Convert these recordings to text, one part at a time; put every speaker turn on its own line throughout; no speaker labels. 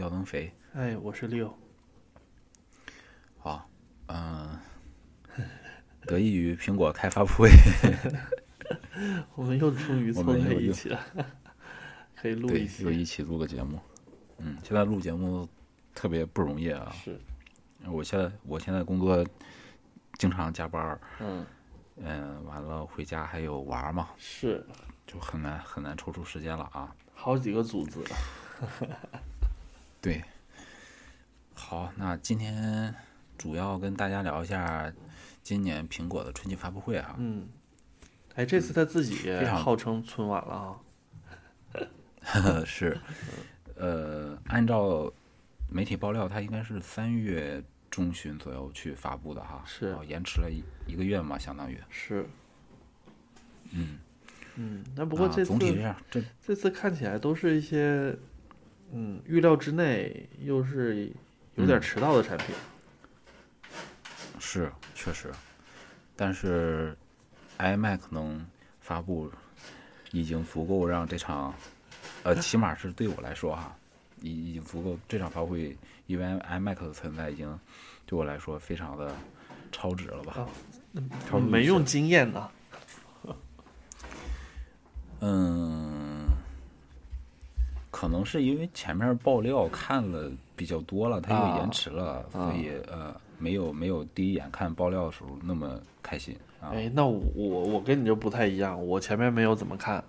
要增肥。
哎，我是六。
好，嗯、得益于苹果开发布会，
我们又终于
我
凑在一起了，可以录
对
一，期
又。一起录个节目。嗯，现在录节目特别不容易啊！
是，
我现在我现在工作经常加班，
嗯，
嗯，完了回家还有娃嘛，
是，
就很难很难抽出时间了啊。
好几个组织。
对，好，那今天主要跟大家聊一下今年苹果的春季发布会啊。
嗯，哎，这次他自己号称春晚了啊。
是，呃，按照媒体爆料，它应该是三月中旬左右去发布的哈，
是
然后延迟了一一个月嘛，相当于。
是。
嗯，
嗯，那不过
啊
这次、
总体上，这
这次看起来都是一些，嗯，预料之内，又是有点
嗯
迟到的产品。
是确实，但是 iMac 能发布，已经足够让这场，呃，起码是对我来说哈，已已经足够这场发布会，因为 iMac 的存在已经对我来说非常的超值了吧？
啊
超
没用经验呢。
嗯，可能是因为前面爆料看了比较多了，它又延迟了，所以呃，没有没有第一眼看爆料的时候那么开心啊。
哎，那我我我跟你就不太一样，我前面没有怎么看，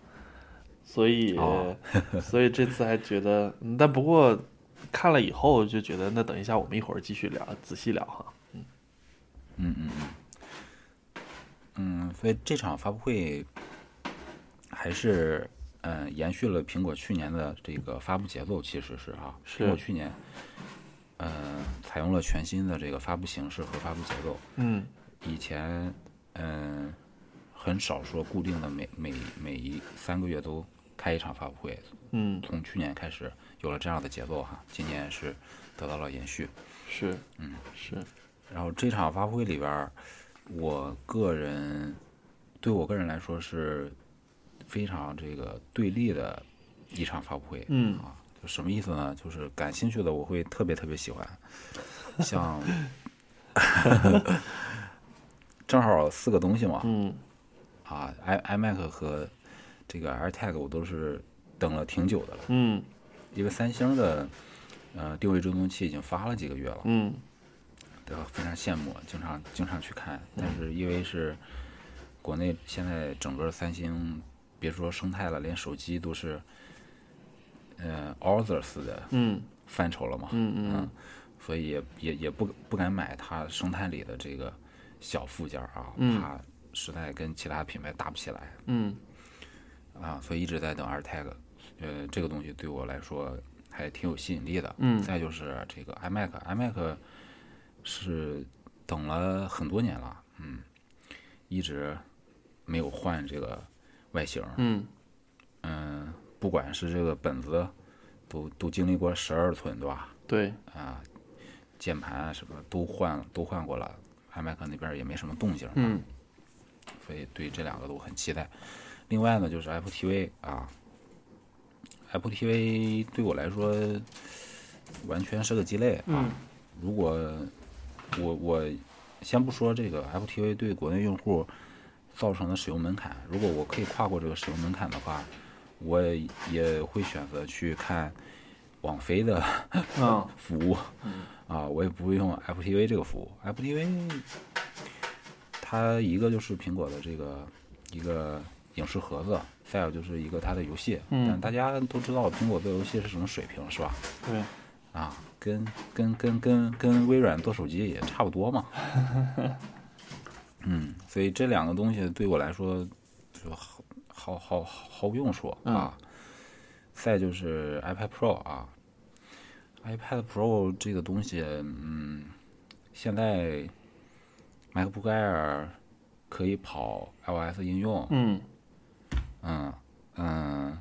所以、
哦
所以这次还觉得，嗯但不过看了以后就觉得，那等一下我们一会儿继续聊，仔细聊哈。
嗯嗯嗯，嗯，所以这场发布会还是嗯、呃延续了苹果去年的这个发布节奏，其实是啊，
是。
苹果去年呃采用了全新的这个发布形式和发布节奏。
嗯。
以前，嗯、很少说固定的每每每一三个月都开一场发布会，
嗯，
从去年开始有了这样的节奏哈，今年是得到了延续。
是，
嗯。
是，
然后这场发布会里边，我个人对我个人来说是非常这个对立的一场发布会。
嗯
啊，就什么意思呢？就是感兴趣的我会特别特别喜欢，像 正好四个东西嘛，
嗯
啊，i iMac 和这个 AirTag 我都是等了挺久的了，
嗯
因为三星的呃定位追踪器已经发了几个月了，
嗯
对吧？非常羡慕，经常经常去看，但是因为是国内现在整个三星别说生态了，连手机都是呃 Others 的
嗯。
范畴了嘛，
嗯嗯。
所以也也也不不敢买它生态里的这个小附件儿啊，
嗯。
怕实在跟其他品牌打不起来
嗯。
啊，所以一直在等 AirTag，呃，这个东西对我来说还挺有吸引力的。
嗯。
再就是这个 iMac，iMac 是等了很多年了，嗯，一直没有换这个外形，
嗯
嗯，不管是这个本子，都都经历过十二寸，对吧？
对，
啊，键盘啊什么都换都换过了，iMac 那边也没什么动静，
嗯
所以对这两个都很期待。另外呢，就是 Apple TV 啊，Apple TV 对我来说完全是个鸡肋啊。
嗯
如果我我先不说这个 Apple TV 对国内用户造成的使用门槛，如果我可以跨过这个使用门槛的话，我也也会选择去看网飞的
嗯
服务啊，我也不会用 Apple TV 这个服务。Apple TV 它一个就是苹果的这个一个影视盒子，再有就是一个它的游戏。
嗯
但大家都知道苹果做游戏是什么水平，是吧？
对，
啊，跟跟跟跟跟微软做手机也差不多嘛。嗯，所以这两个东西对我来说就好好好毫无用处啊。再就是 iPad Pro 啊，iPad Pro 这个东西，嗯，现在 MacBook Air 可以跑 iOS 应用，
嗯。
嗯嗯，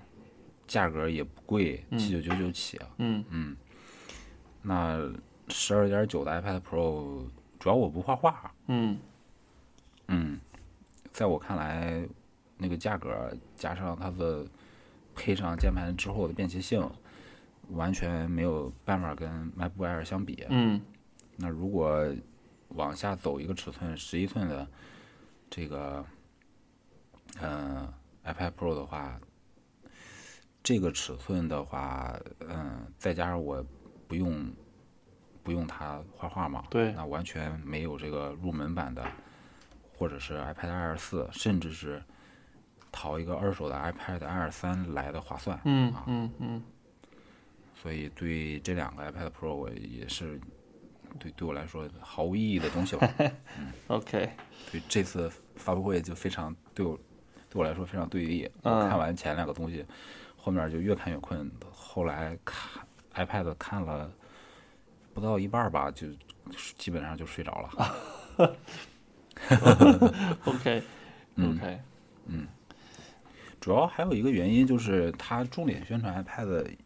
价格也不贵，七九九九起啊。
嗯。
嗯，那十二点九的 iPad Pro，主要我不画画，
嗯
嗯，在我看来，那个价格加上它的配上键盘之后的便携性，完全没有办法跟 MacBook Air 相比。
嗯
那如果往下走一个尺寸，十一寸的这个呃 iPad Pro 的话，这个尺寸的话，嗯、再加上我不用不用它画画嘛，
对
那完全没有这个入门版的，或者是 iPad Air 四，甚至是淘一个二手的 iPad Air 三来的划算。
嗯嗯嗯，
所以对这两个 iPad Pro 我也是对对我来说毫无意义的东西吧。
OK，
对这次发布会就非常对我对我来说非常对立。
嗯
我看完前两个东西，后面就越看越困。后来看 iPad 看了不到一半儿吧，就基本上就睡着了。
OK
嗯主要还有一个原因就是它重点宣传 iPad。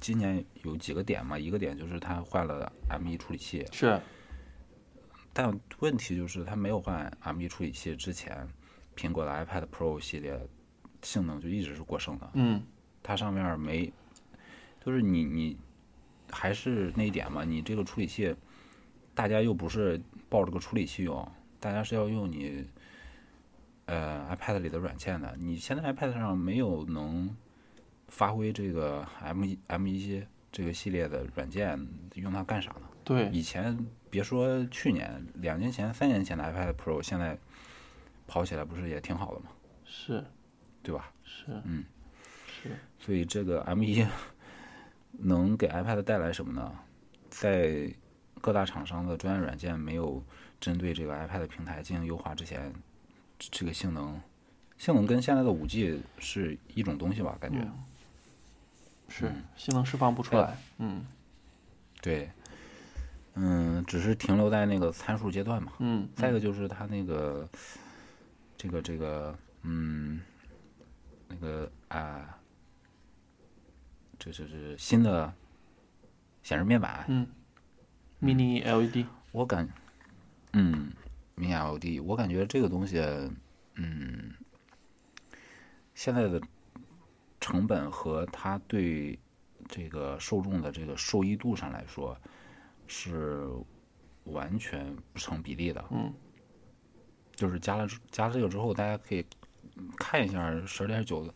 今年有几个点嘛？一个点就是它换了 M1 处理器，
是
但问题就是它没有换 M1 处理器之前，苹果的 iPad Pro 系列性能就一直是过剩的。
嗯
它上面没，就是你你还是那一点嘛，你这个处理器，大家又不是抱着个处理器用，大家是要用你呃 iPad 里的软件的。你现在 iPad 上没有能发挥这个 M 一 M 一这个系列的软件，用它干啥呢？
对
以前别说去年、两年前、三年前的 iPad Pro，现在跑起来不是也挺好的吗？
是
对吧？
是
嗯
是
所以这个 M 一能给 iPad 带来什么呢？在各大厂商的专业软件没有针对这个 iPad 平台进行优化之前，这个性能性能跟现在的五 G 是一种东西吧？感觉、
嗯是性能释放不出来，嗯
对，嗯，只是停留在那个参数阶段嘛。
嗯
再一个就是它那个这个这个嗯那个啊，这这这新的显示面板，
嗯，Mini LED，
我感嗯 Mini LED，我感觉这个东西嗯现在的成本和它对这个受众的这个受益度上来说是完全不成比例的。
嗯
就是加了加了这个之后，大家可以看一下十二点九的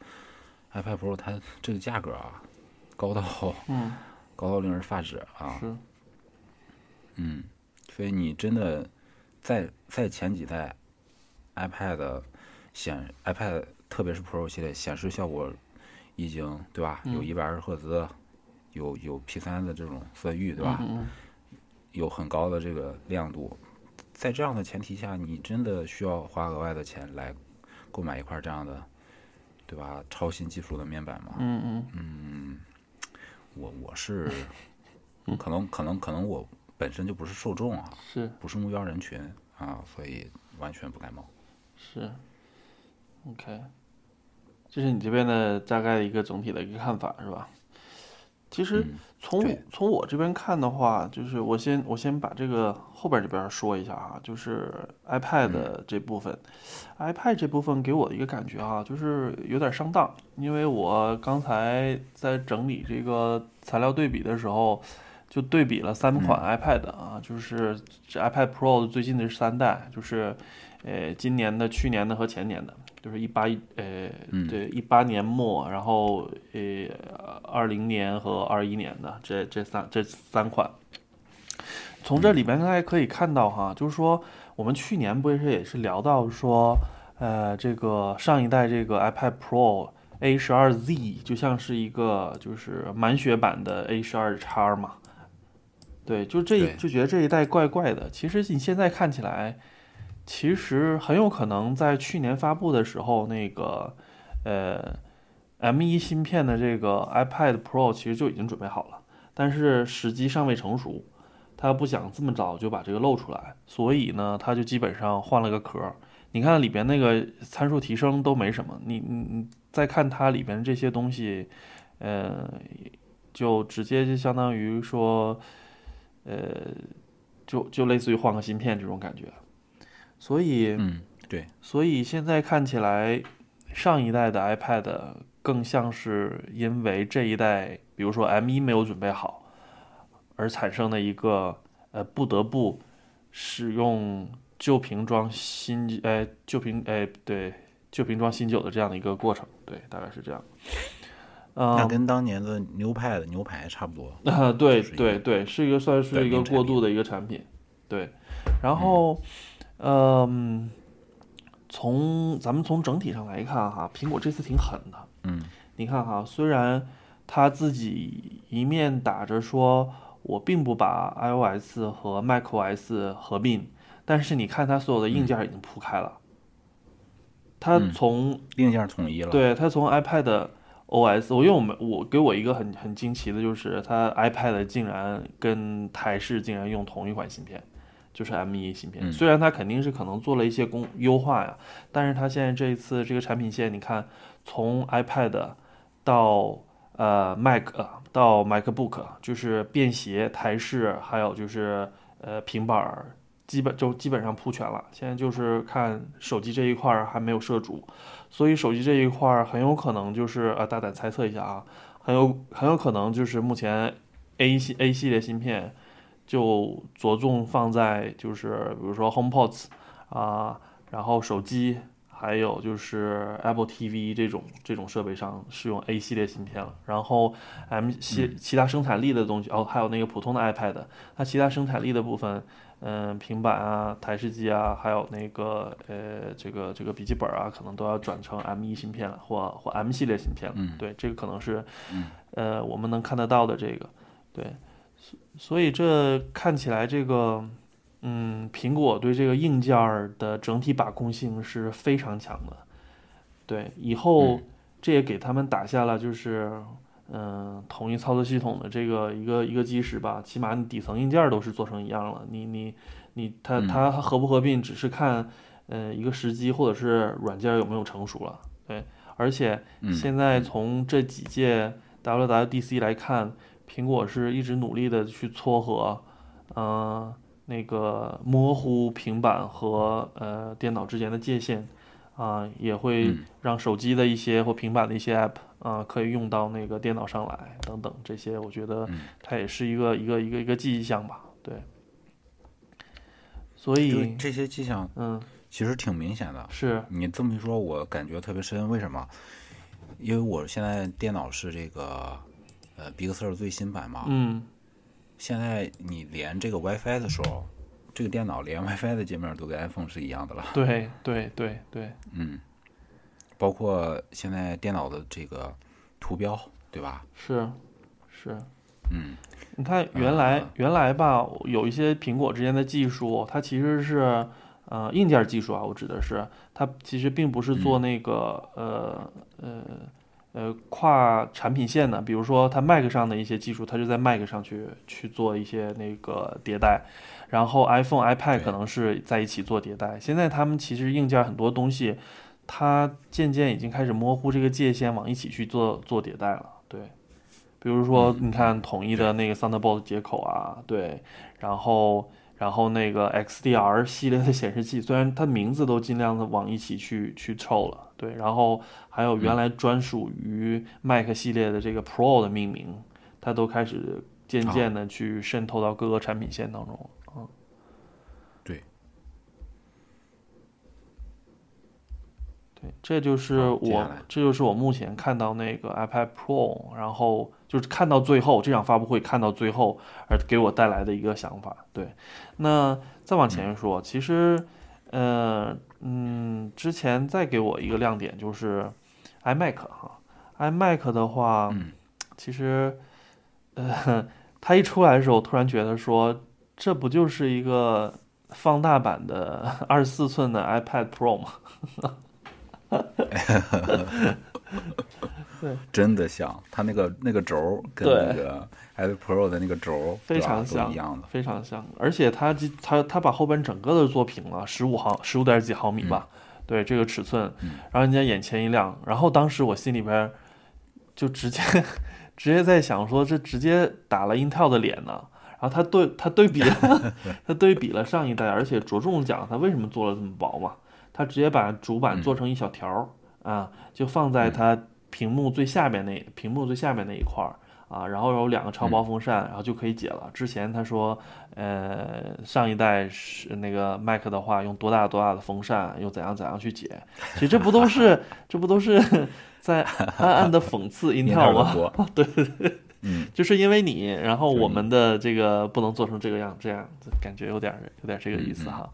iPad Pro，它这个价格啊，高到
嗯
高到令人发指啊！
是
嗯，所以你真的在在前几代 iPad 显 iPad，特别是 Pro 系列显示效果已经对吧？有
嗯
一百二十赫兹，有有 P 3的这种色域对吧？
嗯嗯
有很高的这个亮度，在这样的前提下，你真的需要花额外的钱来购买一块这样的，对吧？超新技术的面板吗？
嗯嗯
我我是，可能可能可能我本身就不是受众啊，
是
不是目标人群啊，所以完全不感冒。
是，OK，这是你这边的大概一个总体的一个看法是吧？其实
嗯
从我从我这边看的话，就是我先我先把这个后边这边说一下啊，就是 iPad 的这部分、i p a d 这部分给我的一个感觉啊，就是有点上当，因为我刚才在整理这个材料对比的时候，就对比了三款 iPad 啊，就是这 iPad Pro 最近的是三代，就是呃今年的、去年的和前年的，就是一八一呃
嗯
对一八年末，然后呃二零年和二一年的这这三这三款。从这里边大家可以看到哈，就是说我们去年不是也是聊到说，呃，这个上一代这个 iPad Pro A 十二 Z 就像是一个就是满血版的 A 十二 X 嘛，对，就这就觉得这一代怪怪的。其实你现在看起来，其实很有可能在去年发布的时候，那个呃 M 一芯片的这个 iPad Pro 其实就已经准备好了，但是时机尚未成熟。他不想这么早就把这个露出来，所以呢，他就基本上换了个壳儿。你看里边那个参数提升都没什么，你你你再看它里边这些东西，呃，就直接就相当于说，呃，就就类似于换个芯片这种感觉。所以，
嗯，对，
所以现在看起来，上一代的 iPad 更像是因为这一代比如说 M 一没有准备好，而产生的一个呃不得不使用旧瓶装新呃旧瓶哎对旧瓶装新酒的这样的一个过程，对，大概是这样。
那跟当年的牛派的牛排差不多。
啊，对对对，是一个算是一个过渡的一个产品。对，然后，嗯，从咱们从整体上来看哈，苹果这次挺狠的。
嗯，
你看哈，虽然他自己一面打着说我并不把 iOS 和 macOS 合并，但是你看它所有的硬件已经铺开了。它从
硬件统一了。
对，它从 iPad。O.S. 我因为我们我给我一个很很惊奇的就是它 iPad 竟然跟台式竟然用同一款芯片，就是 M1 芯片。虽然它肯定是可能做了一些工优化呀，但是它现在这一次这个产品线，你看从 iPad 到呃 Mac 到 MacBook，就是便携、台式，还有就是呃平板儿。基本就基本上铺全了，现在就是看手机这一块儿还没有涉足，所以手机这一块儿很有可能就是呃大胆猜测一下啊，很有很有可能就是目前 A 系 A 系列芯片就着重放在就是比如说 HomePods 啊，然后手机。还有就是 Apple TV 这种这种设备上是用 A 系列芯片了，然后 M 系其他生产力的东西哦，还有那个普通的 iPad，它其他生产力的部分，嗯，平板啊、台式机啊，还有那个呃这个这个笔记本啊，可能都要转成 M1 芯片了，或或 M 系列芯片了。对，这个可能是呃我们能看得到的这个，对，所以这看起来这个。嗯，苹果对这个硬件的整体把控性是非常强的。对，以后这也给他们打下了就是嗯统一操作系统的这个一个一个基石吧。起码你底层硬件都是做成一样了。你你你，它它合不合并，只是看呃一个时机或者是软件有没有成熟了。对，而且现在从这几届 WWDC 来看，苹果是一直努力的去撮合，嗯。那个模糊平板和呃电脑之间的界限，啊，也会让手机的一些或平板的一些 app 啊，可以用到那个电脑上来等等这些，我觉得它也是一个一个一个一个迹象吧，对。所以
这些迹象，
嗯，
其实挺明显的。
是
你这么一说，我感觉特别深。为什么？因为我现在电脑是这个呃 Big Sur 最新版嘛，
嗯。
现在你连这个 WiFi 的时候，这个电脑连 WiFi 的界面都跟 iPhone 是一样的了。
对对对对，
嗯，包括现在电脑的这个图标，对吧？
是是，
嗯，
你看原来原来吧，有一些苹果之间的技术，它其实是呃硬件技术啊，我指的是它其实并不是做那个呃呃。呃，跨产品线的，比如说它 Mac 上的一些技术，它就在 Mac 上去去做一些那个迭代，然后 iPhone、iPad 可能是在一起做迭代。现在他们其实硬件很多东西，它渐渐已经开始模糊这个界限，往一起去做做迭代了。对，比如说你看统一的那个 Thunderbolt 接口啊，对，然后。然后那个 XDR 系列的显示器，虽然它名字都尽量的往一起去去凑了，对。然后还有原来专属于 Mac 系列的这个 Pro 的命名，它都开始渐渐的去渗透到各个产品线当中
了。对，
对，这就是我，这就是我目前看到那个 iPad Pro，然后。就是看到最后这场发布会，看到最后而给我带来的一个想法。对，那再往前说，其实，呃，嗯，之前再给我一个亮点就是 iMac 哈，iMac 的话，其实，呃，它一出来的时候，突然觉得说，这不就是一个放大版的 二十四寸的 iPad Pro 吗？对，
真的像它那个那个轴跟那个 iPad Pro 的那个轴
非常像，
一样的，
非常像。而且它它它把后边整个的做平了，十五毫十五点几毫米吧，对这个尺寸，然后人家眼前一亮。然后当时我心里边就直接 直接在想说，这直接打了 Intel 的脸呢。然后它对它对比了，他对比了上一代，而且着重讲它为什么做了这么薄嘛。它直接把主板做成一小条儿啊，就放在它屏幕最下面那屏幕最下面那一块儿啊，然后有两个超薄风扇，然后就可以解了。之前他说，呃，上一代是那个 Mac 的话，用多大多大的风扇，又怎样怎样去解。其实这不都是 这不都是 在暗暗的讽刺 Intel 吗？对对对，
嗯，
就是因为你，然后我们的这个不能做成这个样，这样感觉有点有点这个意思哈。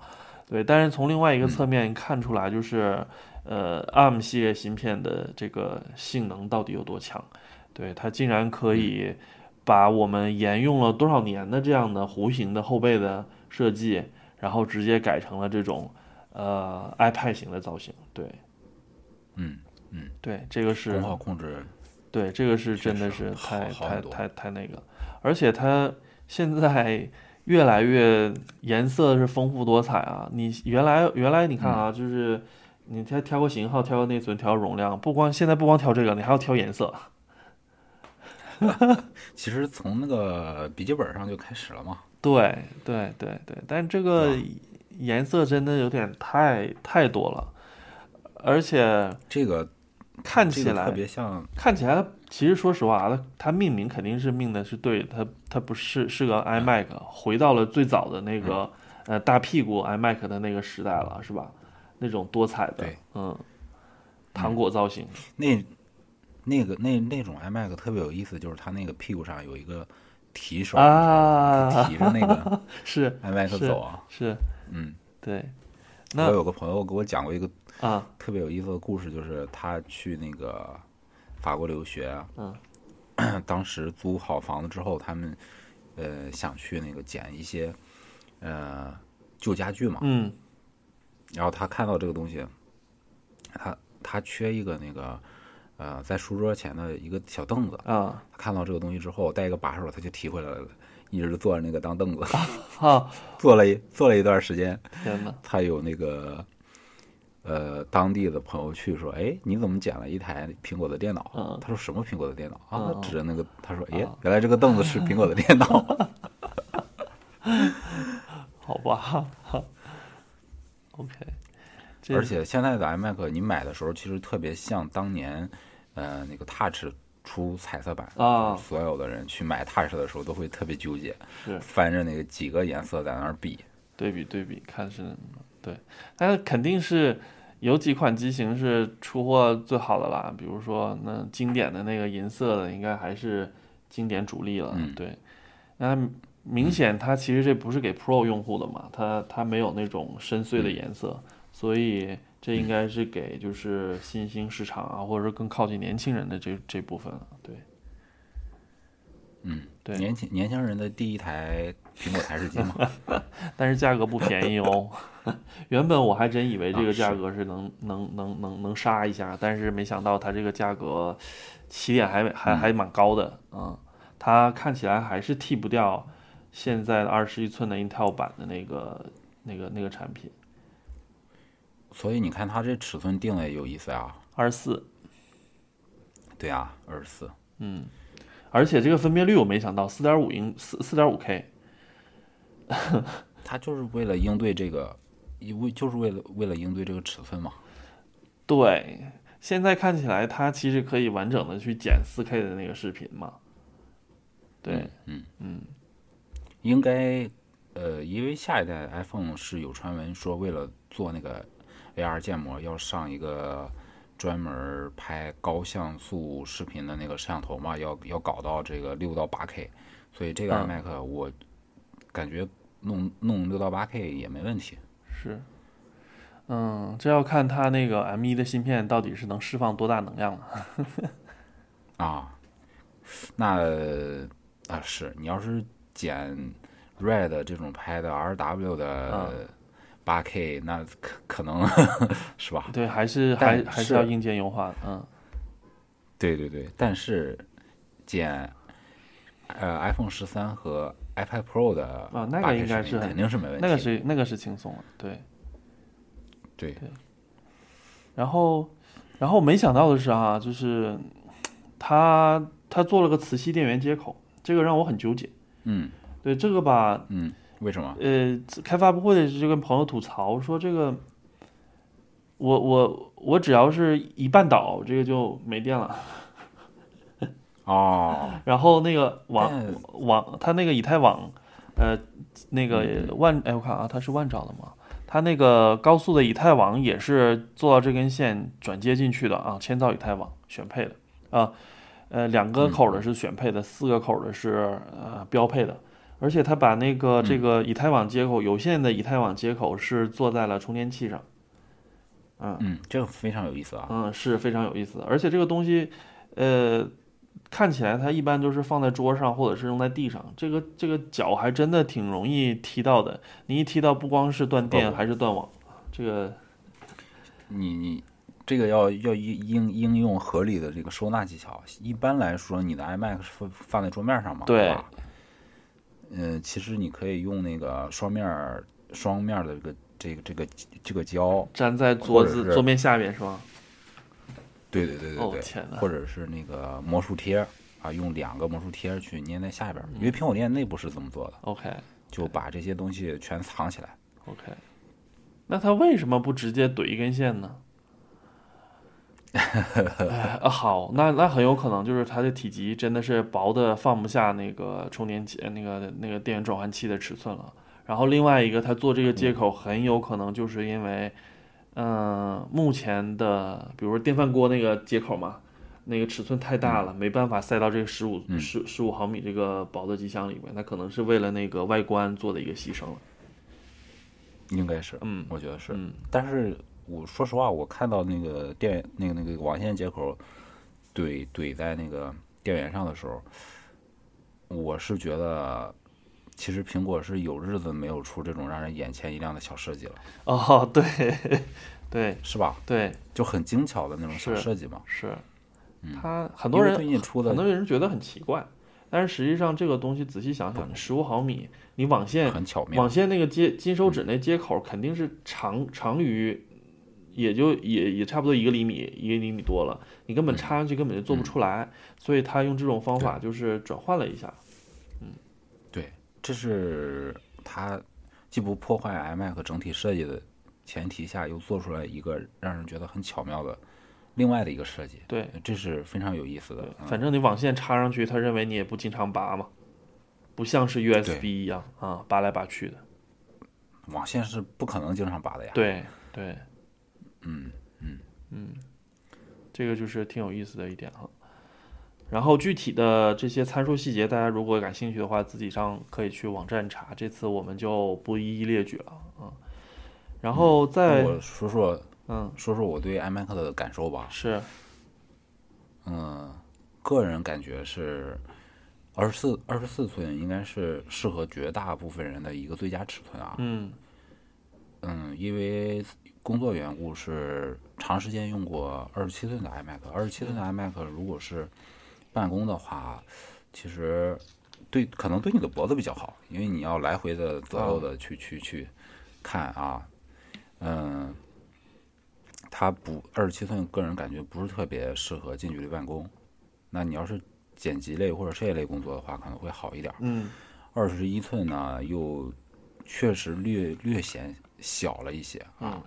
对，但是从另外一个侧面看出来，就是呃 ARM 系列芯片的这个性能到底有多强。对它竟然可以把我们沿用了多少年的这样的弧形的后背的设计，然后直接改成了这种呃 iPad 型的造型。对，
嗯嗯，
对，这个是
功耗控制，
对，这个是真的是太太太太那个，而且它现在越来越颜色是丰富多彩啊！你原来原来你看啊，就是你挑挑个型号，挑个内存，调容量，不光现在不光挑这个，你还要挑颜色。
其实从那个笔记本上就开始了嘛。
对对对对，但这个颜色真的有点太太多了，而且
这个
看起来
特别像，
看起来其实说实话，它它命名肯定是命的是对，它它不是是个 iMac，回到了最早的那个呃大屁股 iMac 的那个时代了，是吧？那种多彩的，嗯，糖果造型
那。那个那那种 iMac 特别有意思，就是它那个屁股上有一个提手
啊，
提着那个
是
iMac 走啊，
是
嗯
对。
那我有个朋友给我讲过一个
啊。
特别有意思的故事，就是他去那个法国留学，
嗯，
当时租好房子之后，他们呃想去那个捡一些呃旧家具嘛，
嗯，
然后他看到这个东西，他他缺一个那个。呃，在书桌前的一个小凳子。
啊，
看到这个东西之后，带一个把手，他就提回来了，一直坐着那个当凳子，
啊，
坐了一坐了一段时间。
天呐，
他有那个呃当地的朋友去说，哎，你怎么捡了一台苹果的电脑？他说什么苹果的电脑啊？指着那个，他说，哎，原来这个凳子是苹果的电脑。
好吧，OK。
而且现在的 iMac 你买的时候，其实特别像当年。呃，那个 Touch 出彩色版
啊，
所有的人去买 Touch 的时候都会特别纠结，
是
翻着那个几个颜色在那儿比，
对比对比看是，对，但是肯定是有几款机型是出货最好的啦，比如说那经典的那个银色的，应该还是经典主力了，对，那明显它其实这不是给 Pro 用户的嘛，它它没有那种深邃的颜色，所以。这应该是给就是新兴市场啊，或者说更靠近年轻人的这这部分了，对。
嗯，
对，
年轻年轻人的第一台苹果台式机嘛，
但是价格不便宜哦。原本我还真以为这个价格是能能能能能杀一下，但是没想到它这个价格起点还还还蛮高的啊。它看起来还是替不掉现在的二十一寸的 Intel 版的那个那个那个产品。
所以你看，它这尺寸定的也有意思啊，
二十四。
对啊，二十四。
嗯，而且这个分辨率我没想到，四点五英四四点五 K。
它就是为了应对这个，为就是为了为了应对这个尺寸嘛。
对，现在看起来它其实可以完整的去剪四 K 的那个视频嘛。对，
嗯
嗯，
应该，呃，因为下一代 iPhone 是有传闻说为了做那个。AR 建模要上一个专门拍高像素视频的那个摄像头嘛？要要搞到这个六到八 K，所以这个 iMac 我感觉弄弄六到八 K 也没问题。
是，嗯，这要看它那个 M 一的芯片到底是能释放多大能量了。
啊，那啊是你要是减 Red 这种拍的 RW 的。八 K 那可可能是吧？
对，还是还还是要硬件优化嗯。
对对对，但是减呃 iPhone 十三和 iPad Pro 的
啊，那个应该是
肯定是没问题，
那个是那个是轻松的，对。
对
对。然后，然后没想到的是啊，就是他他做了个磁吸电源接口，这个让我很纠结。
嗯。
对这个吧，
嗯。为什么？
呃，开发布会的时候就跟朋友吐槽说，这个我我我只要是一半倒，这个就没电了。
哦，
然后那个网网，它那个以太网，呃，那个万，哎，我看啊，它是万兆的吗？它那个高速的以太网也是做到这根线转接进去的啊，千兆以太网选配的啊，呃，两个口的是选配的，四个口的是呃标配的，而且它把那个这个以太网接口，有线的以太网接口是做在了充电器上。
嗯嗯，这个非常有意思啊。
嗯，是非常有意思的，而且这个东西，呃，看起来它一般都是放在桌上或者是扔在地上，这个这个脚还真的挺容易踢到的。你一踢到，不光是断电，
哦
还是断网。这个
你你这个要要应应应用合理的这个收纳技巧。一般来说，你的 iMac 是放放在桌面上嘛？
对
吧？嗯，其实你可以用那个双面双面的这个这个这个这个胶，
粘在桌子桌面下面是吧？
对对对对对，
哦天
或者是那个魔术贴啊，用两个魔术贴去粘在下边，
嗯。
因为苹果店内部是这么做的
，OK。
就把这些东西全藏起来。
OK，那他为什么不直接怼一根线呢？哎啊，好，那那很有可能就是它的体积真的是薄的放不下那个充电器、那个那个电源转换器的尺寸了。然后另外一个，它做这个接口很有可能就是因为，嗯、目前的比如说电饭锅那个接口嘛，那个尺寸太大了，没办法塞到这个十五
嗯
十十五毫米这个薄的机箱里面，那可能是为了那个外观做的一个牺牲了。
应该是，
嗯
我觉得是。
嗯
但是我说实话，我看到那个电那个那个网线接口怼怼在那个电源上的时候，我是觉得，其实苹果是有日子没有出这种让人眼前一亮的小设计了，
哦，对，对
是吧？
对，
就很精巧的那种小设计嘛。
是，
嗯
他很多人
最近出的
很多人觉得很奇怪，但是实际上这个东西仔细想想，十五毫米，你网线
很巧妙
网，线那个接金手指那接口肯定是长长于，也就也也差不多一个厘米，一个厘米多了，你根本插上去根本就做不出来，所以他用这种方法就是转换了一下。
对，这是它既不破坏 iMac 整体设计的前提下，又做出来一个让人觉得很巧妙的另外的一个设计。
对，
这是非常有意思的。嗯
反正你网线插上去，他认为你也不经常拔嘛，不像是 USB 一样啊，拔来拔去的。
网线是不可能经常拔的呀。
对对，
嗯嗯
嗯，这个就是挺有意思的一点哈。然后具体的这些参数细节，大家如果感兴趣的话，自己上可以去网站查。这次我们就不一一列举了啊。然后再
我说说
嗯
说说我对 iMac 的感受吧。
是
嗯，个人感觉是二十四二十四寸应该是适合绝大部分人的一个最佳尺寸啊。
嗯
嗯，因为工作缘故是长时间用过二十七寸的 iMac，二十七寸的 iMac 如果是办公的话，其实对可能对你的脖子比较好，因为你要来回的左右的去、去去看啊，嗯，它不二十七寸，个人感觉不是特别适合近距离办公。那你要是剪辑类或者摄影类工作的话，可能会好一点。
嗯
二十一寸呢，又确实略略显小了一些啊。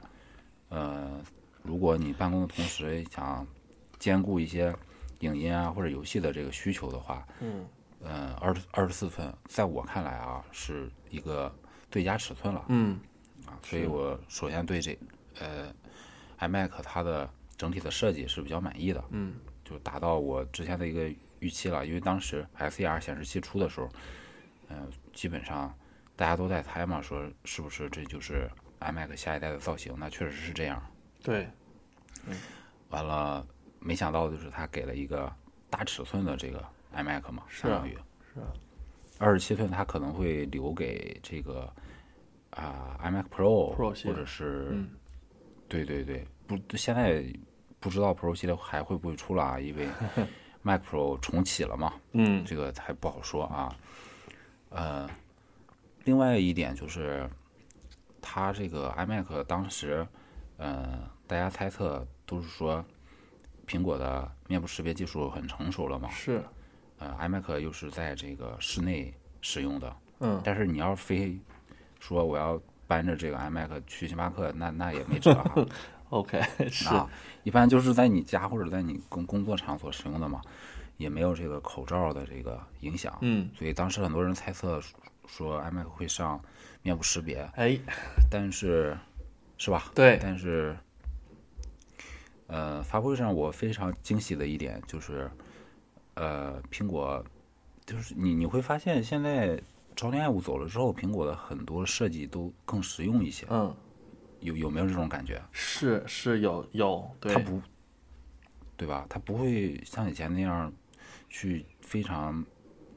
呃，如果你办公的同时想兼顾一些影音啊或者游戏的这个需求的话，
嗯
呃，二十二十四寸，在我看来啊，是一个最佳尺寸了
嗯
啊。所以我首先对这呃 iMac 它的整体的设计是比较满意的。
嗯
就达到我之前的一个预期了。因为当时 SER 显示器出的时候，嗯、基本上大家都在猜嘛，说是不是这就是 iMac 下一代的造型？那确实是这样。
对嗯
完了，没想到的就是它给了一个大尺寸的这个 iMac 嘛，相当于
是啊
二十七寸，它可能会留给这个啊、iMac Pro,
Pro 系列
或者是、
嗯
对对对，不现在不知道 Pro 系列还会不会出了啊？因为 Mac Pro 重启了嘛，
嗯
这个还不好说啊。呃，另外一点就是，它这个 iMac 当时，呃，大家猜测都是说，苹果的面部识别技术很成熟了嘛，
是
呃，iMac 又是在这个室内使用的，
嗯
但是你要非说我要搬着这个 iMac 去星巴克，那那也没辙哈。
OK 是
啊，一般就是在你家或者在你工工作场所使用的嘛。也没有这个口罩的这个影响，
嗯，
所以当时很多人猜测说 iMac 会上面部识别，
哎，
但是是吧？
对，
但是呃，发布会上我非常惊喜的一点就是，呃，苹果就是你你会发现现在朝天爱五走了之后，苹果的很多设计都更实用一些，
嗯，
有有没有这种感觉？
是是有有，对
它，不，对吧？它不会像以前那样去非常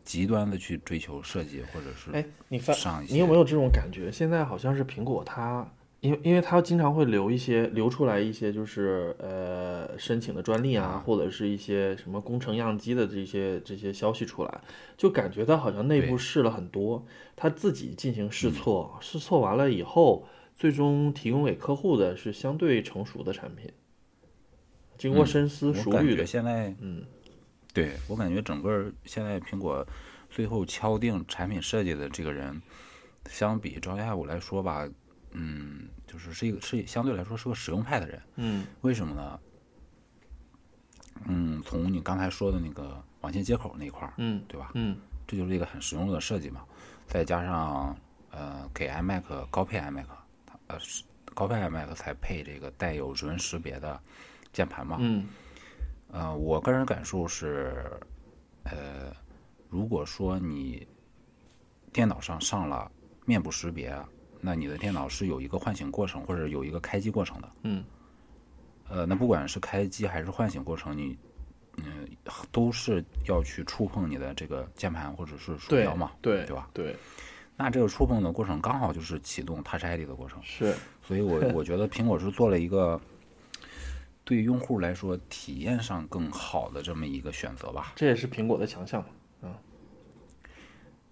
极端的去追求设计，或者是
哎，你发
上。
你有没有这种感觉？现在好像是苹果它，因为因为他经常会留一些留出来一些就是呃申请的专利啊，或者是一些什么工程样机的这些这些消息出来，就感觉他好像内部试了很多，他自己进行试错，试错完了以后，最终提供给客户的是相对成熟的产品，经过
嗯
深思熟虑的，
现在，
嗯，
对我感觉整个现在苹果最后敲定产品设计的这个人，相比朝天爱五来说吧，嗯，就是是一个是相对来说是个实用派的人。
嗯
为什么呢？嗯，从你刚才说的那个网线接口那一块儿，
嗯
对吧？
嗯
这就是一个很实用的设计嘛。再加上呃，给 iMac 高配 iMac，呃是高配 iMac 才配这个带有指纹识别的键盘嘛。
嗯
呃，我个人感受是，呃，如果说你电脑上上了面部识别，那你的电脑是有一个唤醒过程或者有一个开机过程的。
嗯
呃，那不管是开机还是唤醒过程，你嗯、都是要去触碰你的这个键盘或者是鼠标嘛，
对
对吧？
对
那这个触碰的过程刚好就是启动 Touch ID 的过程，
是，
所以我 我觉得苹果是做了一个对用户来说体验上更好的这么一个选择吧。
这也是苹果的强项嘛。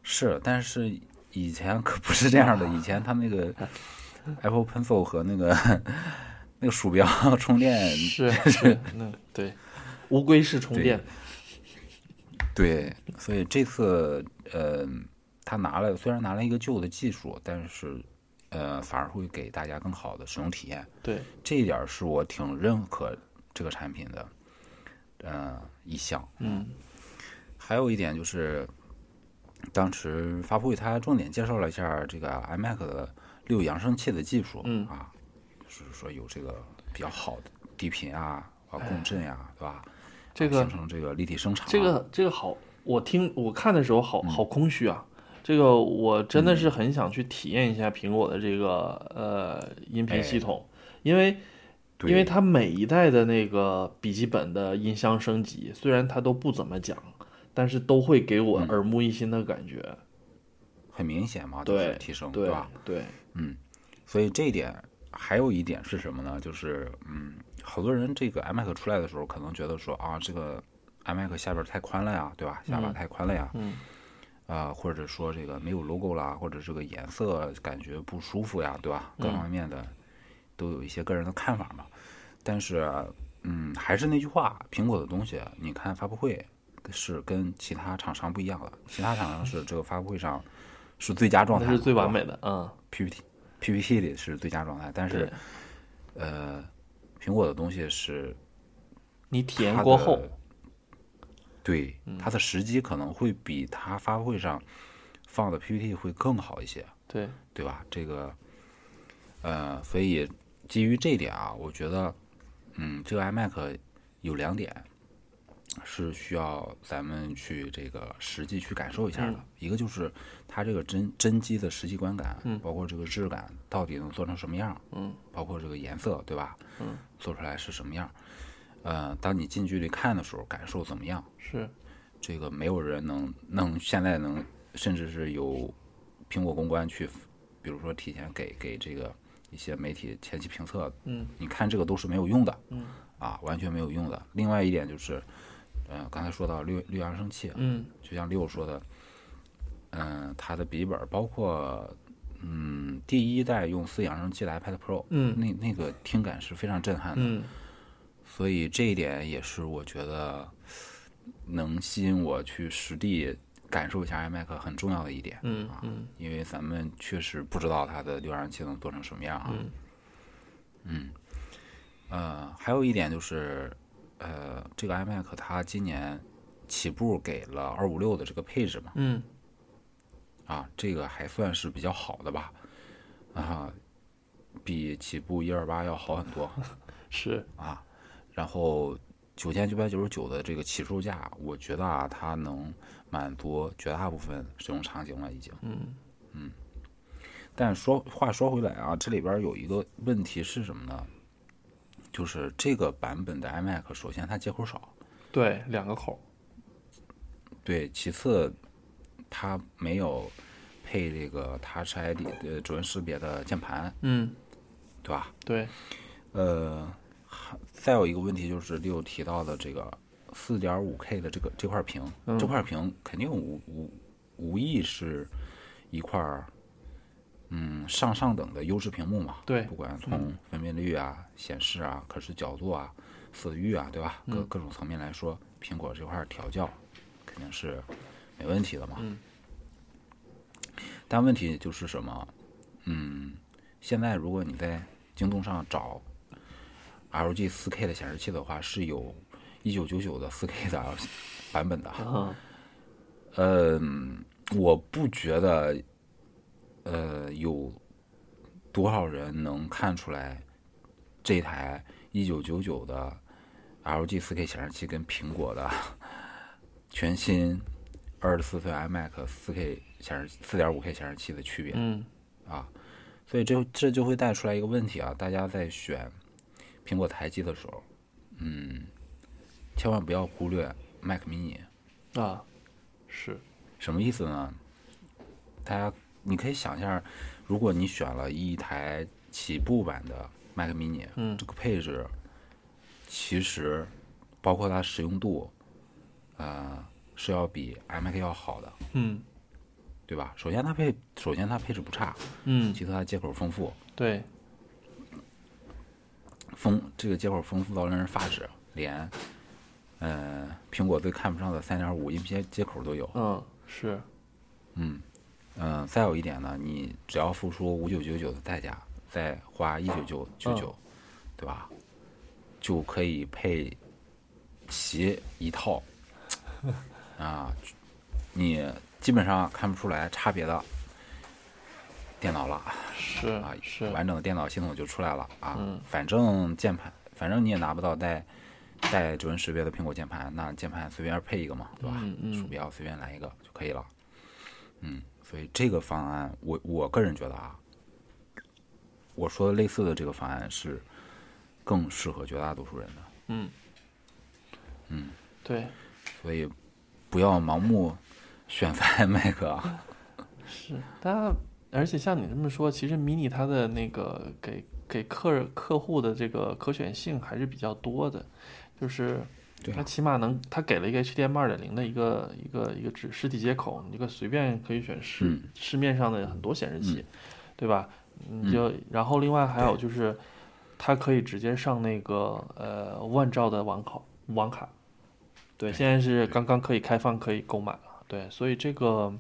是，但是以前可不是这样的，以前它那个 Apple Pencil 和那个那个鼠标 充电，
是是，那对，乌龟式充电，
对，所以这次呃，他拿了虽然拿了一个旧的技术，但是呃，反而会给大家更好的使用体验。
对，
这一点儿是我挺认可这个产品的，呃，一项。
嗯
还有一点就是，当时发布会他重点介绍了一下这个 iMac 的六扬声器的技术，
嗯。
啊，就是说有这个比较好的低频啊、啊共振呀、对吧？啊
这个
形成这个立体声场啊、
这个这个好，我听我看的时候好好空虚啊。这个我真的是很想去体验一下苹果的这个呃音频系统，因为因为它每一代的那个笔记本的音箱升级，虽然它都不怎么讲，但是都会给我
嗯
耳目一新的感觉。
很明显嘛，就是
对
提升，
对
吧？
对，嗯
所以这一点还有一点是什么呢？就是嗯，好多人这个 iMac 出来的时候，可能觉得说啊，这个 iMac 下边太宽了呀，对吧？下巴太宽了呀，
嗯
啊、或者说这个没有 logo 啦，或者这个颜色感觉不舒服呀，对吧？各方面的都有一些个人的看法嘛。但是，嗯，还是那句话，苹果的东西，你看发布会是跟其他厂商不一样的，其他厂商是这个发布会上是最佳状态
是最完美的，嗯
，PPT PPT 里是最佳状态，但是，呃，苹果的东西是
你体验过后，
对它的时机可能会比它发布会上放的 PPT 会更好一些，
对，
对吧？这个呃，所以基于这一点啊，我觉得，嗯，这个 iMac 有两点是需要咱们去这个实际去感受一下的。
嗯
一个就是它这个真真机的实际观感，
嗯
包括这个质感到底能做成什么样，
嗯，
包括这个颜色，对吧？
嗯，
做出来是什么样？呃，当你近距离看的时候，感受怎么样？
是，
这个没有人能能现在能，甚至是有苹果公关去，比如说提前给给这个一些媒体前期评测，
嗯，
你看这个都是没有用的，
嗯，
啊，完全没有用的。另外一点就是，呃，刚才说到六六扬声器，
嗯
就像六说的，嗯、它的笔记本包括。嗯，第一代用四扬声器的 iPad Pro，
嗯
那那个听感是非常震撼的，
嗯
所以这一点也是我觉得能吸引我去实地感受一下 iMac 很重要的一点。啊
嗯嗯
因为咱们确实不知道它的六扬声器能做成什么样啊。
嗯
呃，还有一点就是，呃，这个 iMac 它今年起步给了二五六的这个配置嘛，
嗯
啊，这个还算是比较好的吧，啊，比起步一二八要好很多
是
啊。然后九千九百九十九的这个起售价，我觉得啊，它能满足绝大部分使用场景了，已经。
嗯
但说话说回来啊，这里边有一个问题是什么呢？就是这个版本的 iMac，首先它接口少，
对两个口
对，其次它没有配这个 Touch ID 的指纹识别的键盘，
嗯。
对吧？
对。
呃，还再有一个问题就是六提到的这个四点五 K 的这个这块屏，
嗯。
这块屏肯定无无无意是一块儿，嗯，上上等的优质屏幕嘛。
对
不管从分辨率啊、显示啊、可视角度啊、色域啊，对吧？各各种层面来说，苹果这块调教肯定是没问题的嘛。
嗯
但问题就是什么？嗯，现在如果你在京东上找 LG 4K 的显示器的话，是有1999的 4K 的版本的。
啊
嗯，我不觉得，呃，有多少人能看出来这台一九九九的 LG 4K 显示器跟苹果的 全新二十四寸 iMac 4K 显示四点五 K 显示器的区别。
嗯
啊，所以这这就会带出来一个问题啊，大家在选苹果台机的时候，嗯，千万不要忽略 Mac mini，
啊是
什么意思呢？大家你可以想一下，如果你选了一台起步版的 Mac mini，
嗯
这个配置其实包括它使用度，呃，是要比 iMac 要好的，
嗯
对吧？首先它配，首先它配置不差，
嗯
其次它接口丰富，
对
丰这个接口丰富到令人发指，连呃苹果最看不上的3.5音频接口都有。
嗯是
嗯嗯、再有一点呢，你只要付出五九九九的代价，再花一九九九九，对吧？就可以配齐一套 啊，你基本上看不出来差别的电脑了。
是
啊，
是
完整的电脑系统就出来了啊。
嗯
反正键盘，反正你也拿不到带带指纹识别的苹果键盘，那键盘随便配一个嘛，对吧？
嗯嗯
鼠标随便来一个就可以了。嗯，所以这个方案，我我个人觉得啊，我说的类似的这个方案是更适合绝大多数人的。
嗯
嗯，
对
所以不要盲目选择 iMac 啊。
是，但而且像你这么说，其实 mini 它的那个给给客客户的这个可选性还是比较多的，就是它起码能，它给了一个 HDMI 二点零的一个一个一个指实体接口，你这个随便可以选市、
嗯
市面上的很多显示器，对吧？你就然后另外还有就是，它可以直接上那个呃万兆的网卡网卡，对，现在是刚刚可以开放可以购买了，对，所以这个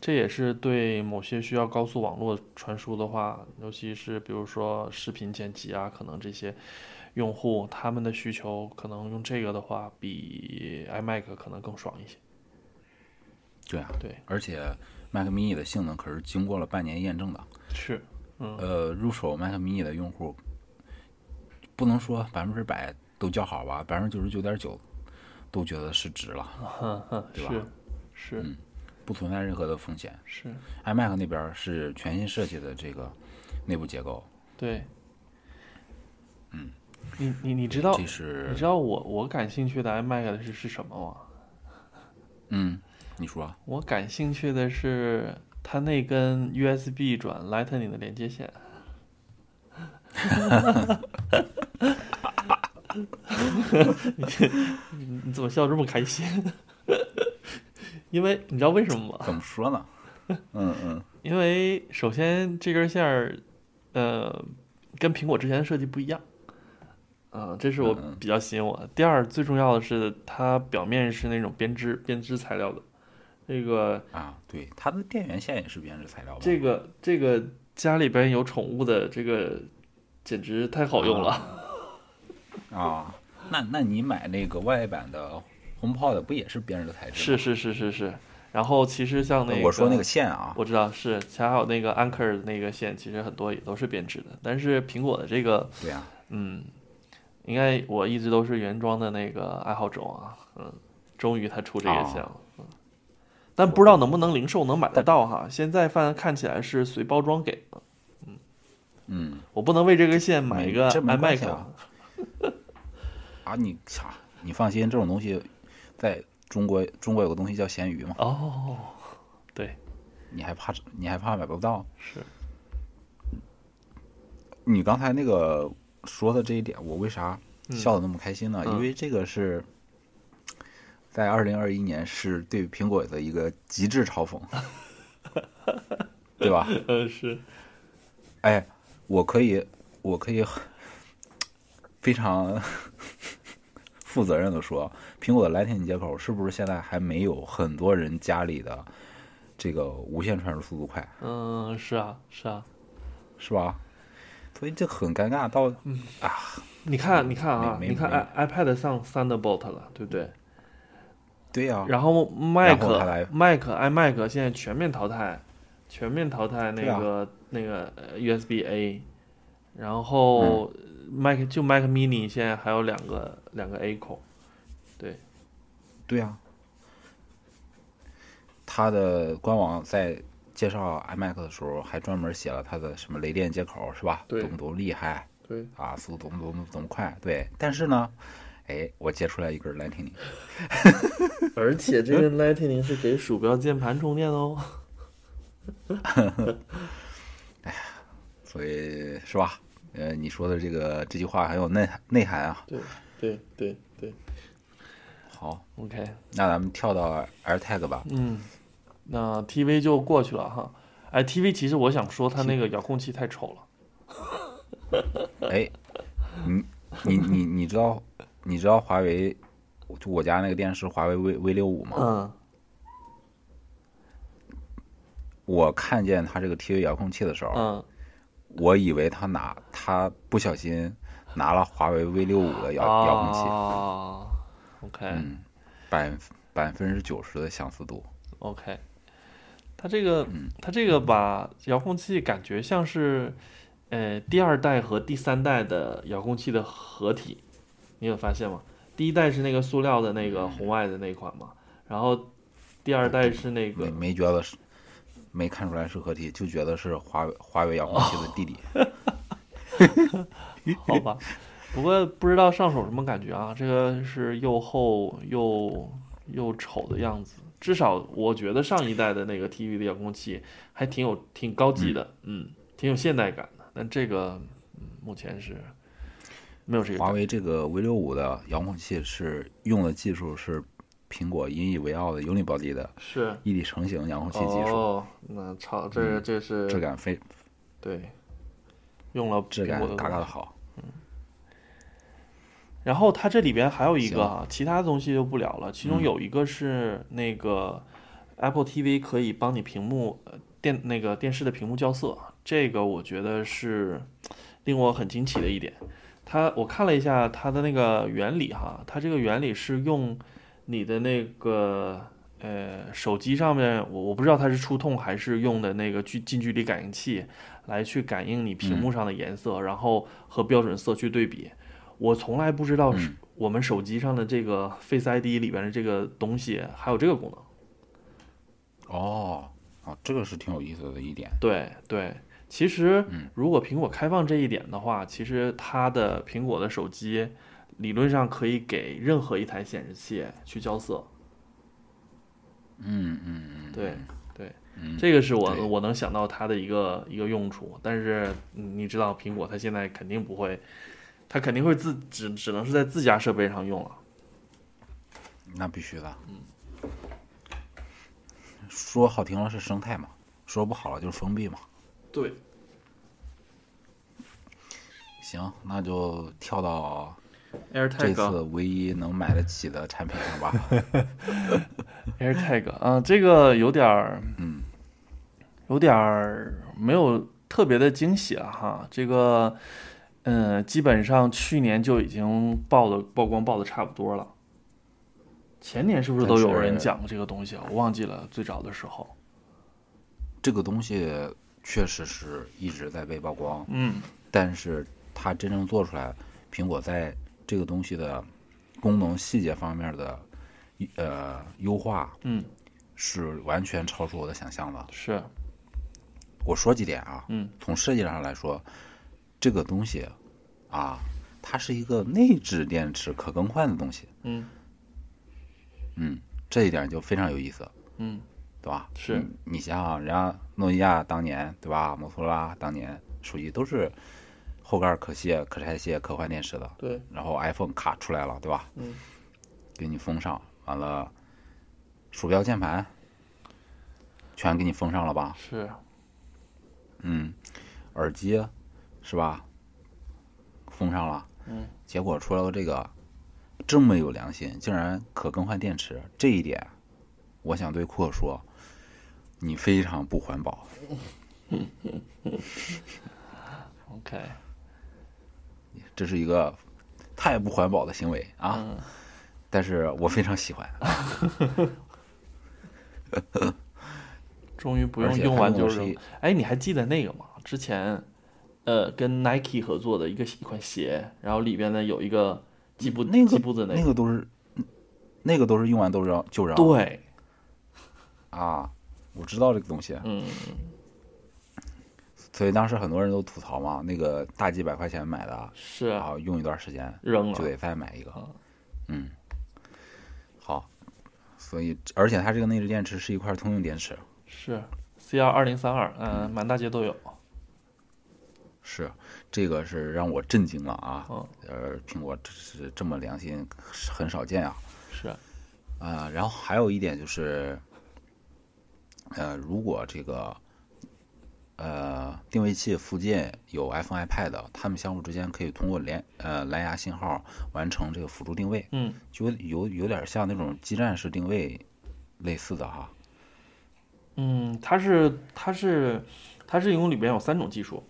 这也是对某些需要高速网络传输的话，尤其是比如说视频剪辑啊，可能这些用户他们的需求可能用这个的话，比 iMac 可能更爽一些。
对啊，
对，
而且 Mac mini 的性能可是经过了半年验证的。
是，嗯
呃，入手 Mac mini 的用户，不能说百分之百都叫好吧，百分之九十九点九都觉得是值了，对吧？
是是。
嗯不存在任何的风险。
是
，iMac 那边是全新设计的这个内部结构，
对。嗯，你你你知道
这
你知道我我感兴趣的 iMac 的是是什么吗？
嗯，你说。
我感兴趣的是它那根 USB 转 Lightning 的连接线。你你怎么笑这么开心？因为你知道为什么吗？
怎么说呢？嗯嗯
因为首先这根线儿，呃，跟苹果之前的设计不一样，啊、这是我比较吸引我的。第二，最重要的是它表面是那种编织编织材料的，这个
啊，对，它的电源线也是编织材料吧？
这个这个家里边有宠物的这个简直太好用了。
啊，那那你买那个外版的 HomePod 不也是编织的材质？
是是是是是。然后其实像那个，
我说那个线啊，
我知道是，还有那个 Anker 的那个线，其实很多也都是编织的。但是苹果的这个，
对呀，
嗯，应该我一直都是原装的那个爱好者啊，嗯，终于他出这个线了，嗯，但不知道能不能零售能买得到哈。现在反正看起来是随包装给的，
嗯嗯，
我不能为这个线买一个 iMac
啊，你啥？你放心，这种东西在。中国中国有个东西叫咸鱼嘛？
哦，对，
你还怕你还怕买不到？
是。
你刚才那个说的这一点，我为啥笑的那么开心呢？因为这个是在二零二一年是对苹果的一个极致嘲讽，对吧？
嗯，是。
哎，我可以，我可以非常。负责任的说，苹果的 Lightning 接口是不是现在还没有很多人家里的这个无线传输速度快？
嗯，是啊，是啊，
是吧？所以这很尴尬。到啊，
你看，你看啊，你看 i iPad 上 Thunderbolt 了，对不对？
对呀。
然后 Mac Mac iMac 现在全面淘汰，全面淘汰那个那个 USB A，然后。Mac 就 Mac Mini 现在还有两个两个 A 口，对，
对呀，它的官网在介绍 iMac 的时候还专门写了它的什么雷电接口是吧？
对，
多么多么厉害，
对，
啊，速度多么多么多么快，对。但是呢，哎，我接出来一根 Lightning，
而且这个 Lightning 是给鼠标键盘充电哦。
哎呀，所以是吧？呃，你说的这个这句话很有内内涵啊！
对对对对，
好
，OK，
那咱们跳到 AirTag 吧。
嗯，那 TV 就过去了哈。哎，TV 其实我想说，它那个遥控器太丑
了。哎，你你你你知道你知道华为就我家那个电视华为 V V 六五吗？
嗯。
我看见他这个 TV 遥控器的时候，
嗯。
我以为他拿他不小心拿了华为 V 六五的遥遥控器
啊，OK，
嗯，百百分之九十的相似度
，OK，它这个，它这个把遥控器感觉像是呃第二代和第三代的遥控器的合体，你有发现吗？第一代是那个塑料的那个红外的那款嘛，然后第二代是那个
没没觉得是。没看出来是合体，就觉得是华为华为遥控器的弟弟。
好吧，不过不知道上手什么感觉啊？这个是又厚又又丑的样子。至少我觉得上一代的那个 TV 的遥控器还挺有挺高级的，嗯，挺有现代感的。但这个目前是没有这个。
华为这个 V 六五的遥控器是用的技术是。苹果引以为傲的 Unibody 的
是
一体成型遥控器技术。
哦，那超这这是
质感非
对，用了
质感嘎嘎的好。
嗯。然后它这里边还有一个啊，其他东西就不聊了。其中有一个是那个 Apple TV 可以帮你屏幕电那个电视的屏幕校色，这个我觉得是令我很惊奇的一点。它我看了一下它的那个原理哈，它这个原理是用。你的那个呃手机上面，我我不知道它是触控还是用的那个距近距离感应器来去感应你屏幕上的颜色，然后和标准色去对比。我从来不知道是我们手机上的这个 Face ID 里边的这个东西还有这个功
能。哦，啊，这个是挺有意思的一点。
对对，其实如果苹果开放这一点的话，其实它的苹果的手机。理论上可以给任何一台显示器去校色。
嗯嗯嗯，
对对，这个是我我能想到它的一个一个用处。但是你知道，苹果它现在肯定不会，它肯定会自只只能是在自家设备上用了。
那必须的。
嗯。
说好听了是生态嘛，说不好了就是封闭嘛。
对。
行，那就跳到。
AirTag
这次唯一能买得起的产品上吧？
AirTag 啊，这个有点儿，
嗯，
有点儿没有特别的惊喜了哈。这个，嗯，基本上去年就已经爆的曝光爆的差不多了。前年是不是都有人讲过这个东西啊？我忘记了最早的时候。
这个东西确实是一直在被曝光，
嗯。
但是它真正做出来，苹果在这个东西的功能细节方面的呃优化
嗯，
是完全超出我的想象的。
是，
我说几点啊，
嗯。
从设计上来说，这个东西啊，它是一个内置电池可更换的东西，
嗯。
嗯，这一点就非常有意思，
嗯
对吧？
是
你你想想，人家诺基亚当年对吧，摩托罗拉当年手机都是后盖可卸、可拆卸、可换电池的，
对，
然后 iPhone 卡出来了，对吧？
嗯，
给你封上，完了，鼠标、键盘全给你封上了吧？
是，
嗯，耳机是吧？封上了，
嗯，
结果出了这个这么有良心，竟然可更换电池，这一点，我想对库克说，你非常不环保。
OK，
这是一个太不环保的行为啊！
嗯
但是我非常喜欢，
终于不用用完就
是
哎，你还记得那个吗？之前，呃，跟 Nike 合作的一个一款鞋，然后里边呢有一个几步
那个
计步的
那个都是，那个都是用完都扔就扔。
对，
啊，我知道这个东西，
嗯，
所以当时很多人都吐槽嘛，那个大几百块钱买的，
是。
然后用一段时间
扔了，
就得再买一个。
啊。
嗯，好，所以而且它这个内置电池是一块通用电池，
是 CR 二零三二，嗯，满大街都有。
是这个是让我震惊了啊！
嗯。
呃，苹果这是这么良心，很少见啊。
是，
啊、然后还有一点就是，呃，如果这个呃定位器附近有 iPhone、iPad，它们相互之间可以通过连呃蓝牙信号完成这个辅助定位，
嗯
就有有点像那种基站式定位类似的哈。
嗯，它是它是它是一共里边有三种技术。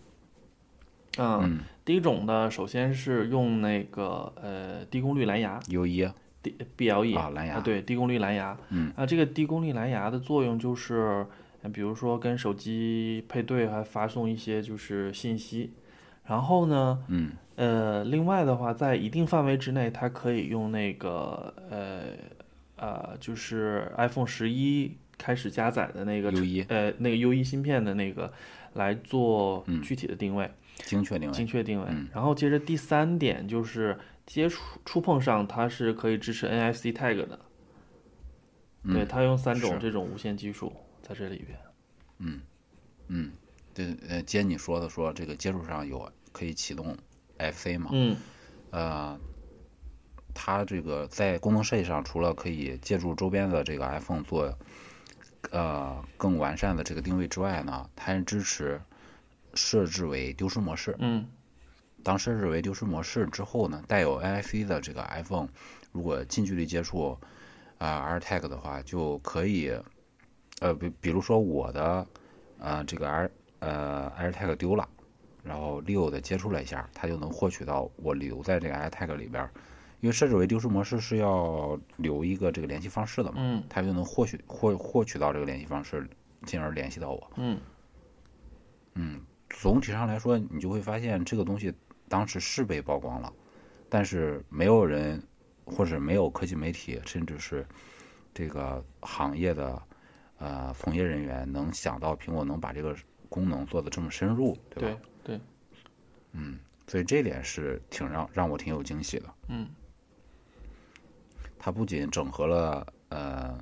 嗯，
嗯
第一种呢，首先是用那个呃低功率蓝牙
，U 一
D BLE
啊蓝牙
对低功率蓝牙。
嗯
啊，这个低功率蓝牙的作用就是，呃比如说跟手机配对，还发送一些就是信息。然后呢，
嗯
呃，另外的话，在一定范围之内，它可以用那个呃呃，就是 iPhone 十一开始加载的那个
U 一
呃那个 U 一芯片的那个来做
嗯
具体的定位。
精确定位，
精确定位。
嗯
然后接着第三点就是接触触碰上它是可以支持 NFC tag 的，对，
嗯
它用三种这种无线技术在这里边。
嗯，对呃，接你说的说这个接触上有可以启动 FC 嘛？
嗯
呃，它这个在功能设计上，除了可以借助周边的这个 iPhone 做呃更完善的这个定位之外呢，它还支持设置为丢失模式。
嗯
当设置为丢失模式之后呢，带有 NFC 的这个 iPhone，如果近距离接触啊、AirTag 的话，就可以呃，比比如说我的呃这个 Air 呃 AirTag 丢了，然后 Leo 的接触了一下，它就能获取到我留在这个 AirTag 里边儿，因为设置为丢失模式是要留一个这个联系方式的嘛，
嗯
它就能获取获获取到这个联系方式，进而联系到我。
嗯
总体上来说，你就会发现这个东西当时是被曝光了，但是没有人或者没有科技媒体，甚至是这个行业的呃从业人员能想到苹果能把这个功能做得这么深入，对吧？
对对，
所以这点是挺让让我挺有惊喜的。
嗯
它不仅整合了呃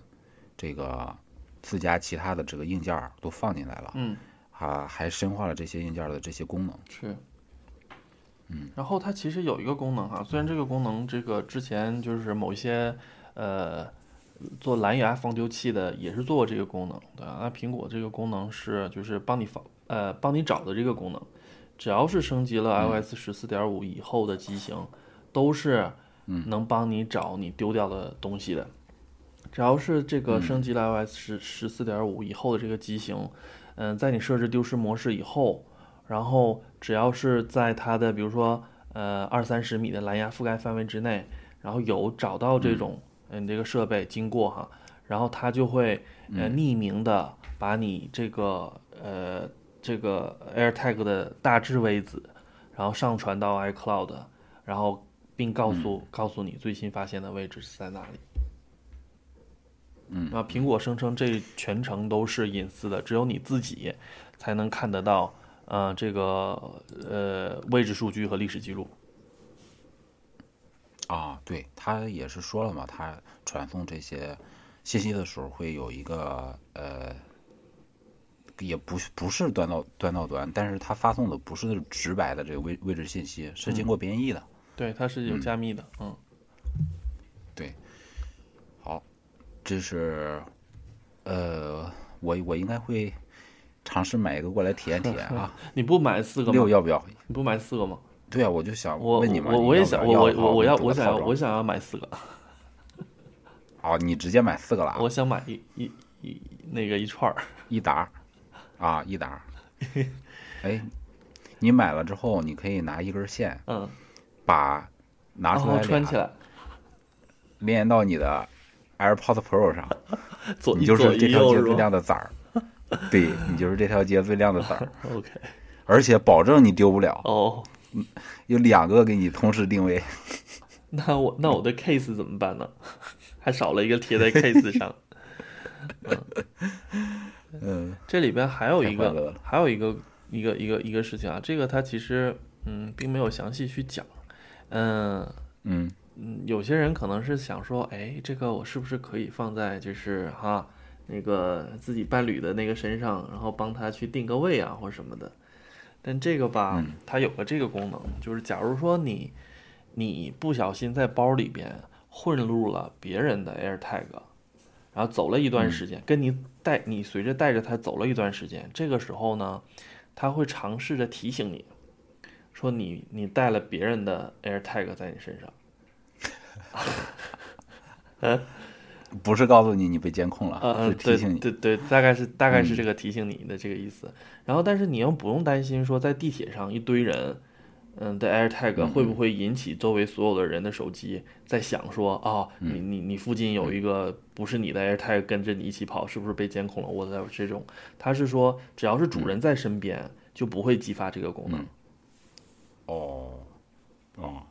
这个自家其他的这个硬件都放进来了，
嗯
啊，还深化了这些硬件的这些功能。
是。嗯，然后它其实有一个功能哈，虽然这个功能这个之前就是某一些呃做蓝牙防丢器的也是做过这个功能，对吧？那苹果这个功能是就是帮你防呃帮你找的这个功能，只要是升级了 iOS 十四点五以后的机型，都是能帮你找你丢掉的东西的。只要是这个升级了 iOS 十十四点五以后的这个机型，嗯、在你设置丢失模式以后，然后只要是在它的比如说呃二三十米的蓝牙覆盖范围之内，然后有找到这种、呃你这个设备经过哈，然后它就会呃匿名的把你这个呃这个 AirTag 的大致位置，然后上传到 iCloud，然后并告诉、告诉你最新发现的位置是在哪里。
嗯，
那苹果声称这全程都是隐私的，只有你自己才能看得到，呃，这个呃位置数据和历史记录。
啊，对他也是说了嘛，他传送这些信息的时候会有一个呃，也不是不是端到端到端，但是他发送的不是直白的这个位位置信息，是经过编译的。
对，它是有加密的，嗯，
对，好，这是呃，我我应该会尝试买一个过来体验体验啊。
你不买四个吗？
六要不要？
你不买四个吗？
对啊，我就想问你嘛，
我我也想，我我我我要我想要
要
我想要买四个，
哦，你直接买四个了啊，
我想买一一一那个一串儿，
一打儿啊，一打儿。哎，你买了之后，你可以拿一根线
嗯，
把拿出来
穿起来，
连到你的 AirPods Pro 上，
左
你就是这条街最
一右是吧
亮的崽儿。对你就是这条街最亮的崽儿？
OK，
而且保证你丢不了，
哦，
有两个给你同时定位。
那我那我的 case 怎么办呢？还少了一个贴在 case 上。
嗯，
这里边还有一个还有一个一个一个一个事情啊，这个它其实嗯并没有详细去讲，嗯
嗯
嗯，有些人可能是想说，哎，这个我是不是可以放在就是哈那个自己伴侣的那个身上，然后帮他去定个位啊或什么的。但这个吧，
嗯
它有个这个功能，就是假如说你你不小心在包里边混入了别人的 AirTag，然后走了一段时间，跟你带你随着带着它走了一段时间，这个时候呢，它会尝试着提醒你，说你你带了别人的 AirTag 在你身上。
不是告诉你你被监控了，
呃，
是提醒你。
对对，大概是大概是
嗯
这个提醒你的这个意思。然后，但是你又不用担心说在地铁上一堆人，嗯的 AirTag 会不会引起周围所有的人的手机在想说，哦，你你你附近有一个不是你的 AirTag 跟着你一起跑，是不是被监控了？我在这种，他是说只要是主人在身边，就不会激发这个功能。
哦哦，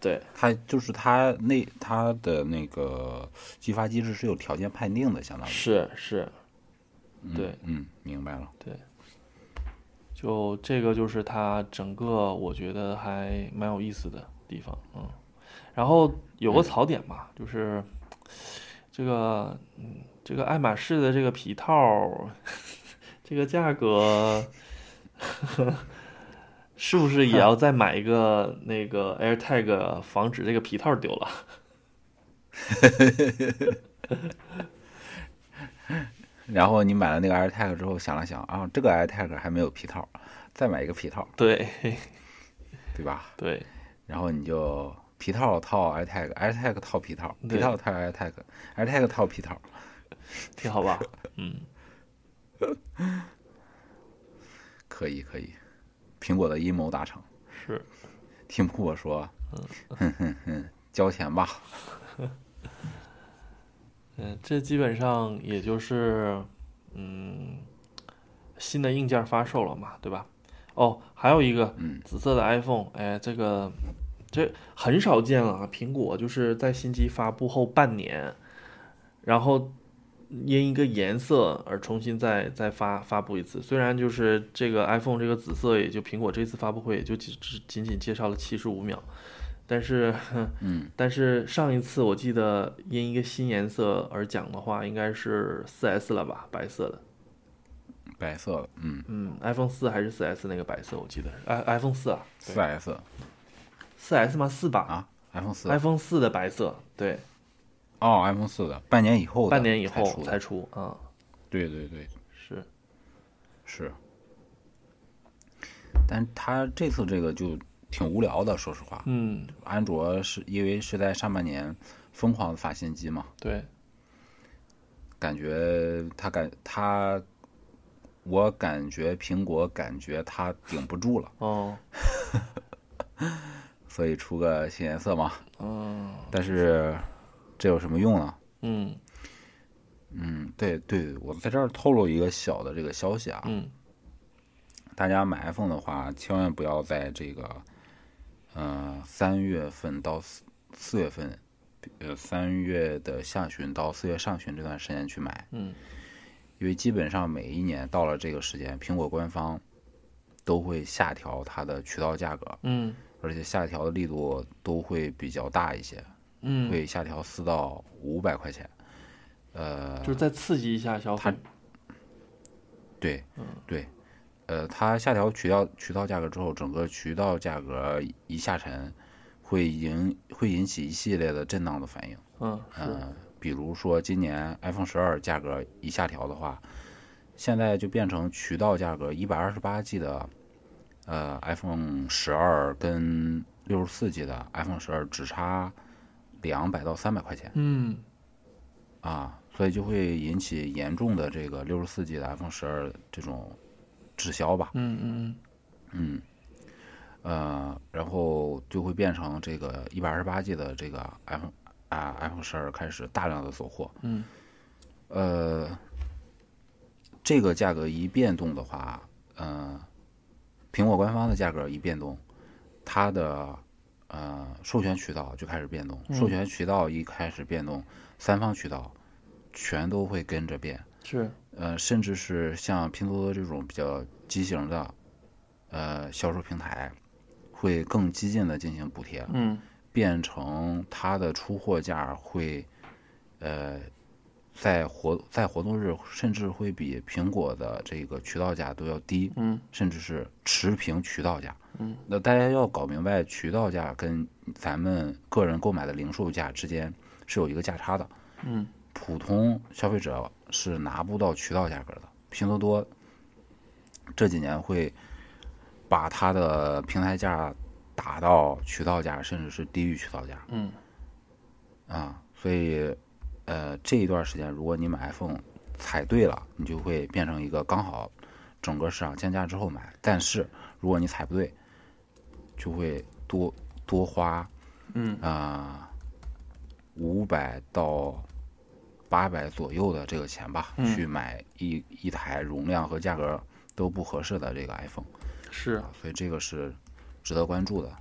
对。
它就是它那它的那个激发机制是有条件判定的，相当于。
是是，
嗯
对。
嗯，明白了。对。
就这个就是它整个我觉得还蛮有意思的地方，嗯，然后有个槽点吧，就是这个嗯这个爱马仕的这个皮套，这个价格是不是也要再买一个那个 AirTag，防止这个皮套丢了？
然后你买了那个 AirTag 之后，想了想啊，这个 AirTag 还没有皮套，再买一个皮套，
对
对吧？
对，
然后你就皮套套 AirTag，AirTag 套皮套，皮
对
套套 AirTag，AirTag 套皮套。
挺好吧？嗯，
可 以可以，苹果的阴谋达成。
是，
听苹果说，哼哼哼，交钱吧。
嗯，这基本上也就是，嗯，新的硬件发售了嘛，对吧？哦，还有一个
嗯
紫色的 iPhone，哎，这个这很少见了啊，苹果就是在新机发布后半年，然后因一个颜色而重新再再发发布一次。虽然就是这个 iPhone 这个紫色，也就苹果这次发布会也就只只仅仅介绍了七十五秒，但是。
嗯
但是上一次我记得因一个新颜色而讲的话，应该是 4S 了吧，白色的。
白色的，嗯，
嗯，iPhone 四还是 4S 那个白色，我记得是 i iPhone 四啊，
四 S
4S 吗？四吧
啊，iPhone 四
，iPhone 四的白色，对，
哦，iPhone 四的，半年以后的
半年以后
才出对对对，
是，
是。但他这次这个就挺无聊的，说实话。
嗯，
安卓是因为是在上半年疯狂的发新机嘛，
对，
感觉他感他，我感觉苹果感觉他顶不住了，
哦，
所以出个新颜色嘛。
嗯，
但是这有什么用呢？
嗯。
嗯，对对，我在这儿透露一个小的这个消息啊，
嗯。
大家买 iPhone 的话，千万不要在这个，呃，三月份到四四月份，呃，三月的下旬到四月上旬这段时间去买，
嗯。
因为基本上每一年到了这个时间，苹果官方都会下调它的渠道价格，
嗯。
而且下调的力度都会比较大一些，
嗯，
会下调四到五百块钱，呃，
就是再刺激一下消费。
对
嗯，
对，呃，它下调渠道渠道价格之后，整个渠道价格一下沉，会引会引起一系列的震荡的反应。
嗯，是，
呃，比如说今年 iPhone 十二价格一下调的话，现在就变成渠道价格一百二十八 G 的，呃，iPhone 十二跟六十四 G 的 iPhone 十二只差两百到三百块钱
嗯
啊，所以就会引起严重的这个六十四 G 的 iPhone 十二这种滞销吧。
嗯嗯
嗯，呃，然后就会变成这个一百二十八 G 的这个 iPhone 啊 iPhone 十二开始大量的走货。
嗯
呃，这个价格一变动的话，呃，苹果官方的价格一变动，它的呃授权渠道就开始变动，授权渠道一开始变动，三方渠道全都会跟着变。
是，
呃，甚至是像拼多多这种比较畸形的呃销售平台，会更激进的进行补贴，
嗯
变成它的出货价会呃在活在活动日甚至会比苹果的这个渠道价都要低，
嗯
甚至是持平渠道价。
嗯，
那大家要搞明白，渠道价跟咱们个人购买的零售价之间是有一个价差的。
嗯
普通消费者是拿不到渠道价格的。拼多多这几年会把它的平台价打到渠道价，甚至是低于渠道价
嗯
啊。所以，呃，这一段时间，如果你买 iPhone 踩对了，你就会变成一个刚好整个市场降价之后买。但是，如果你踩不对，就会多多花
嗯。
啊五百到八百左右的这个钱吧，
嗯。
去买一一台容量和价格都不合适的这个 iPhone
是，
啊，所以这个是值得关注的。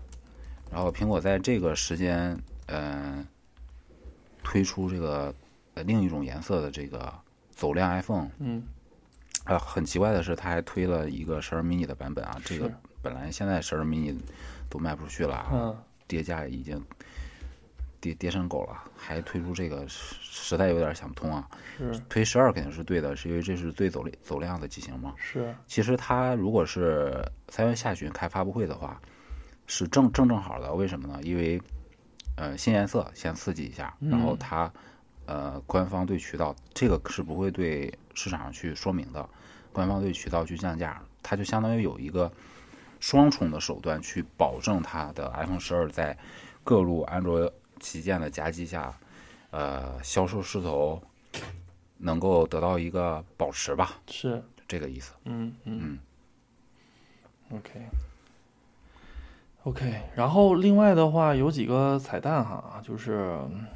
然后苹果在这个时间，嗯、推出这个呃另一种颜色的这个走量 iPhone，
嗯。
啊，很奇怪的是，它还推了一个十二 mini 的版本啊，这个
是
本来现在十二 mini 都卖不出去了跌价已经跌跌成狗了，还推出这个，实实在有点想不通啊。
是
推十二肯定是对的，是因为这是最走量走量的机型嘛。
是，
其实它如果是三月下旬开发布会的话，是正正正好的。为什么呢？因为呃新颜色先刺激一下，然后它呃官方对渠道这个是不会对市场上去说明的，官方对渠道去降价，它就相当于有一个双重的手段去保证它的 iPhone 十二在各路安卓旗舰的夹击下，呃销售势头能够得到一个保持吧，
是，
这个意思。
嗯。嗯，OK。OK，然后另外的话有几个彩蛋哈，就是嗯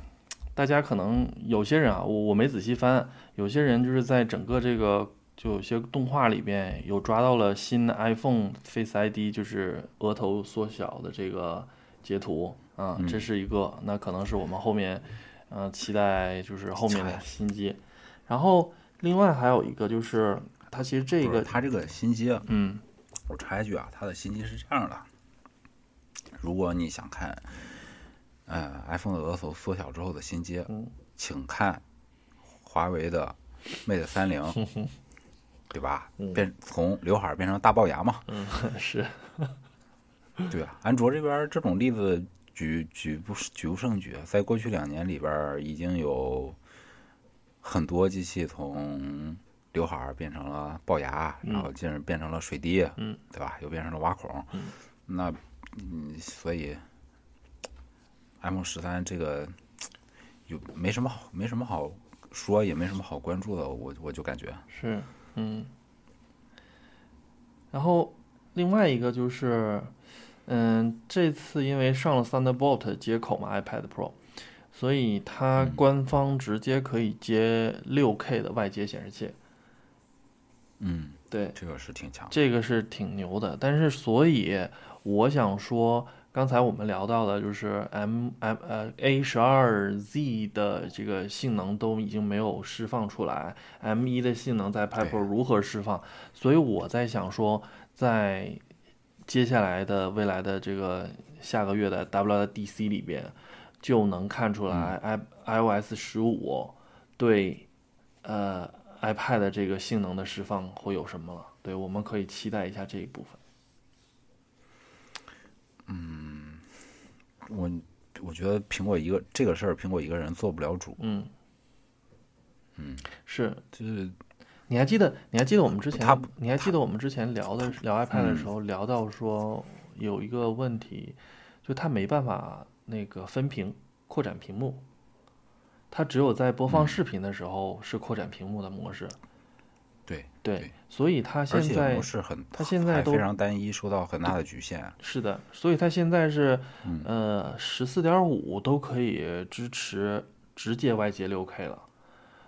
大家可能有些人啊，我我没仔细翻，有些人就是在整个这个就有些动画里边有抓到了新的 iPhone Face ID，就是额头缩小的这个截图啊，这是一个，那可能是我们后面嗯、呃期待就是后面的新机，然后另外还有一个就是它其实这个
它这个新机啊，
嗯。
我插一句啊，它的新机是这样的：如果你想看，呃，iPhone 的额头缩小之后的新机，
嗯。
请看华为的 Mate 三零，对吧？变从刘海儿变成大龅牙嘛，
嗯是
对啊。安卓这边这种例子举举不举不胜举，在过去两年里边已经有很多机器从刘海儿变成了龅牙，然后进而变成了水滴，
嗯，
对吧？又变成了挖孔，那嗯，所以 iPhone 十三这个有没什么好没什么好说，也没什么好关注的，我我就感觉
是嗯，然后另外一个就是嗯，这次因为上了 Thunderbolt 接口嘛，iPad Pro，所以它官方直接可以接六 K 的外接显示器。
嗯，
对，
这个是挺强。
这个是挺牛的。但是，所以我想说，刚才我们聊到的，就是 M M 呃 A 十二 Z 的这个性能都已经没有释放出来，M 一的性能在 Pad Pro 如何释放？所以我在想说，在接下来的未来的这个下个月的 WDC 里边，就能看出来 i iOS 十五对呃 iPad 这个性能的释放会有什么了？对，我们可以期待一下这一部分。
我我觉得苹果一个这个事儿，苹果一个人做不了主。
嗯，
嗯，
是。
就是
你还记得？你还记得我们之前
他？
你还记得我们之前聊的聊 iPad 的时候聊到说有一个问题，就它没办法那个分屏扩展屏幕，它只有在播放视频的时候是扩展屏幕的模式。
对
对，所以它现在
模式很，
它现在都
非常单一，受到很大的局限。
是的，所以它现在是
嗯。
呃十四点五都可以支持直接外接六 K 了。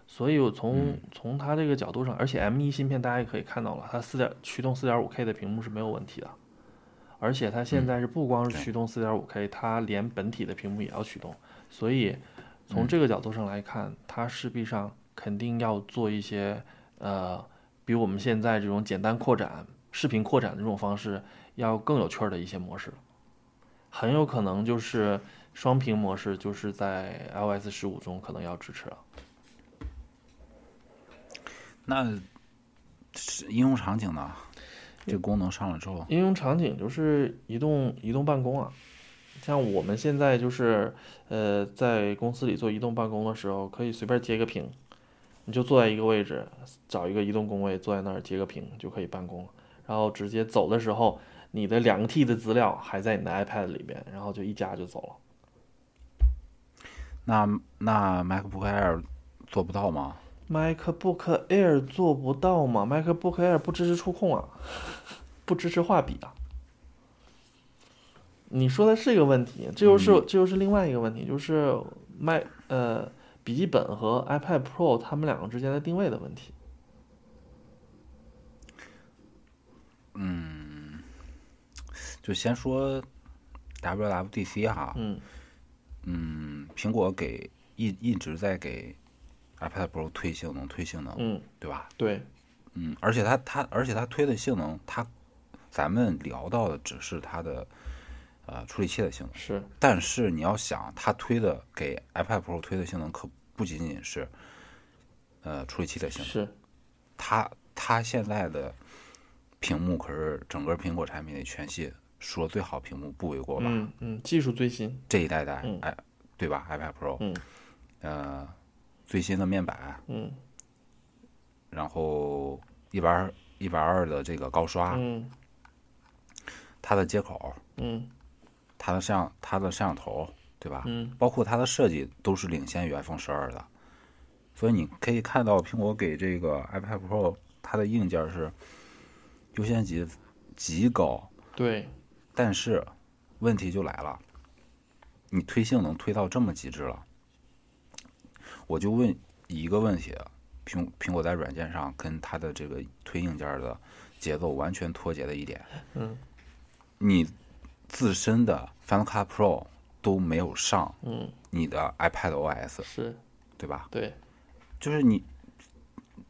所以我从
嗯。
从它这个角度上，而且 M 1芯片大家也可以看到了，它四点驱动四点五 K 的屏幕是没有问题的，而且它现在是不光是驱动四点五 K，它连本体的屏幕也要驱动，所以
嗯。
从这个角度上来看，它势必上肯定要做一些呃，比我们现在这种简单扩展、视频扩展的这种方式要更有趣儿的一些模式，很有可能就是双屏模式，就是在 iOS 十五中可能要支持了。
那是应用场景呢？这功能上了之后，
应用场景就是移动移动办公啊，像我们现在就是呃在公司里做移动办公的时候，可以随便接个屏，你就坐在一个位置，找一个移动工位坐在那儿截个屏就可以办公了，然后直接走的时候，你的两个 T 的资料还在你的 iPad 里边，然后就一夹就走了。
那那 MacBook Air 做不到吗
？MacBook Air 做不到吗？MacBook Air 不支持触控啊，不支持画笔啊。你说的是一个问题，这又是这又是另外一个问题，就是 Mac 呃笔记本和 iPad Pro 它们两个之间的定位的问题。
嗯就先说 WWDC 哈，
嗯
嗯，苹果给一一直在给 iPad Pro 推性能，推性能，
嗯，
对吧？
对，
嗯，而且它它而且它推的性能，它咱们聊到的只是它的呃处理器的性能，
是
但是你要想，它推的给 iPad Pro 推的性能可不仅仅是呃处理器的性能，
是，
它它现在的屏幕可是整个苹果产品里全系说最好屏幕不为过吧？
嗯嗯，技术最新，
这一代的
嗯
i 对吧？iPad Pro，
嗯
呃，最新的面板，
嗯
然后一百二一百二的这个高刷，
嗯
它的接口，
嗯
它的摄像它的摄像头，对吧？
嗯。
包括它的设计都是领先于 iPhone 十二的，所以你可以看到苹果给这个 iPad Pro 它的硬件是优先级极高，
对，
但是问题就来了，你推性能推到这么极致了，我就问一个问题：苹苹果在软件上跟它的这个推硬件的节奏完全脱节的一点，
嗯。
你自身的 Final Cut Pro 都没有上
嗯
你的 iPad OS，
是，
对吧？
对，
就是你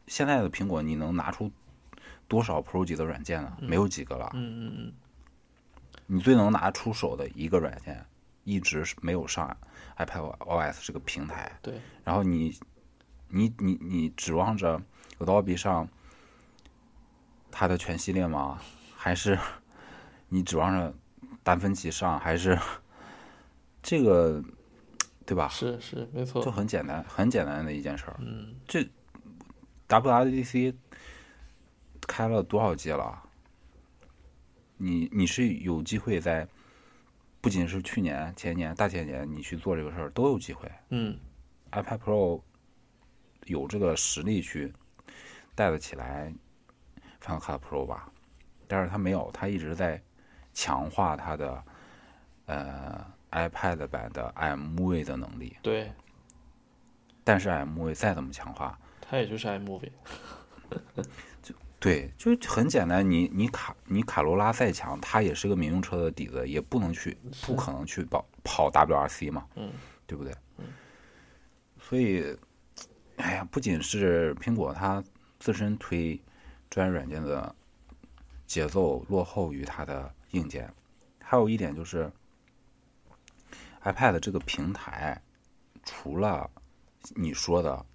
现在的苹果，你能拿出多少 Pro 级的软件呢？没有几个了。
嗯嗯嗯
你最能拿出手的一个软件，一直是没有上 iPad OS 这个平台。
对，
然后你，你你你指望着 Adobe 上它的全系列吗？还是你指望着达芬奇上？还是这个，对吧？
是是没错就，
很简单，很简单的一件事儿。
嗯
这 WWDC 开了多少届了？你你是有机会在，不仅是去年、前年、大前年，你去做这个事儿都有机会。
嗯
iPad Pro 有这个实力去带得起来 Final Cut Pro 吧，但是它没有，它一直在强化它的呃 iPad 版的 iMovie 的能力，
对，
但是 iMovie 再怎么强化，
它也就是 iMovie。
对，就很简单，你你卡你卡罗拉再强，它也是个民用车的底子，也不能去不可能去跑跑 WRC 嘛，
嗯，
对不对？所以，哎呀，不仅是苹果它自身推专业软件的节奏落后于它的硬件，还有一点就是 iPad 这个平台，除了你说的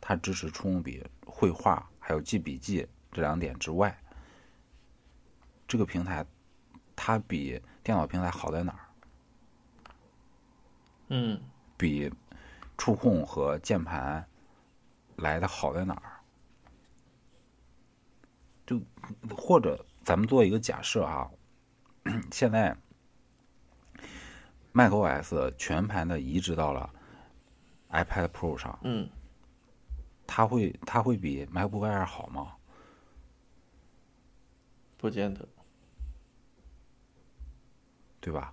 它支持触控笔、绘画还有记笔记这两点之外，这个平台它比电脑平台好在哪儿？
嗯，
比触控和键盘来的好在哪儿？就或者咱们做一个假设啊，现在 macOS 全盘的移植到了 iPad Pro 上，
嗯，
它会它会比 MacBook Air 好吗？
不见得。
对吧？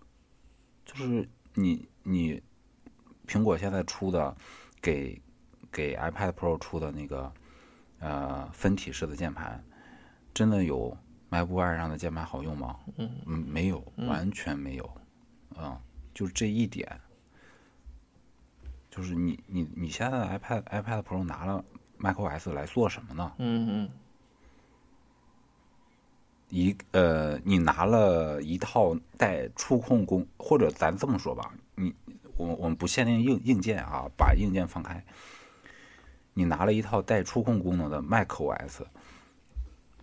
就是你你苹果现在出的给给 iPad Pro 出的那个呃分体式的键盘，真的有 MacBook Air 上的键盘好用吗？
嗯
嗯，没有，完全没有。嗯，就这一点，就是你你你现在的 iPad iPad Pro 拿了 macOS 来做什么呢？
嗯嗯
一呃，你拿了一套带触控功，或者咱这么说吧，你我我们不限定硬硬件啊，把硬件放开，你拿了一套带触控功能的 macOS，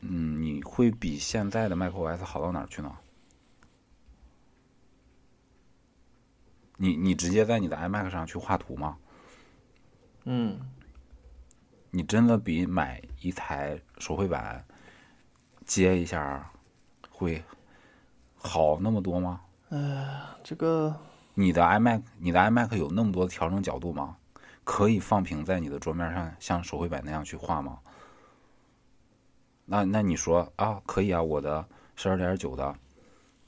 嗯，你会比现在的 macOS 好到哪儿去呢？你你直接在你的 iMac 上去画图吗？
嗯，
你真的比买一台手绘板接一下会好那么多吗？
这个
你的 iMac，你的 iMac 有那么多调整角度吗？可以放平在你的桌面上，像手绘板那样去画吗？那那你说啊，可以啊，我的十二点九的，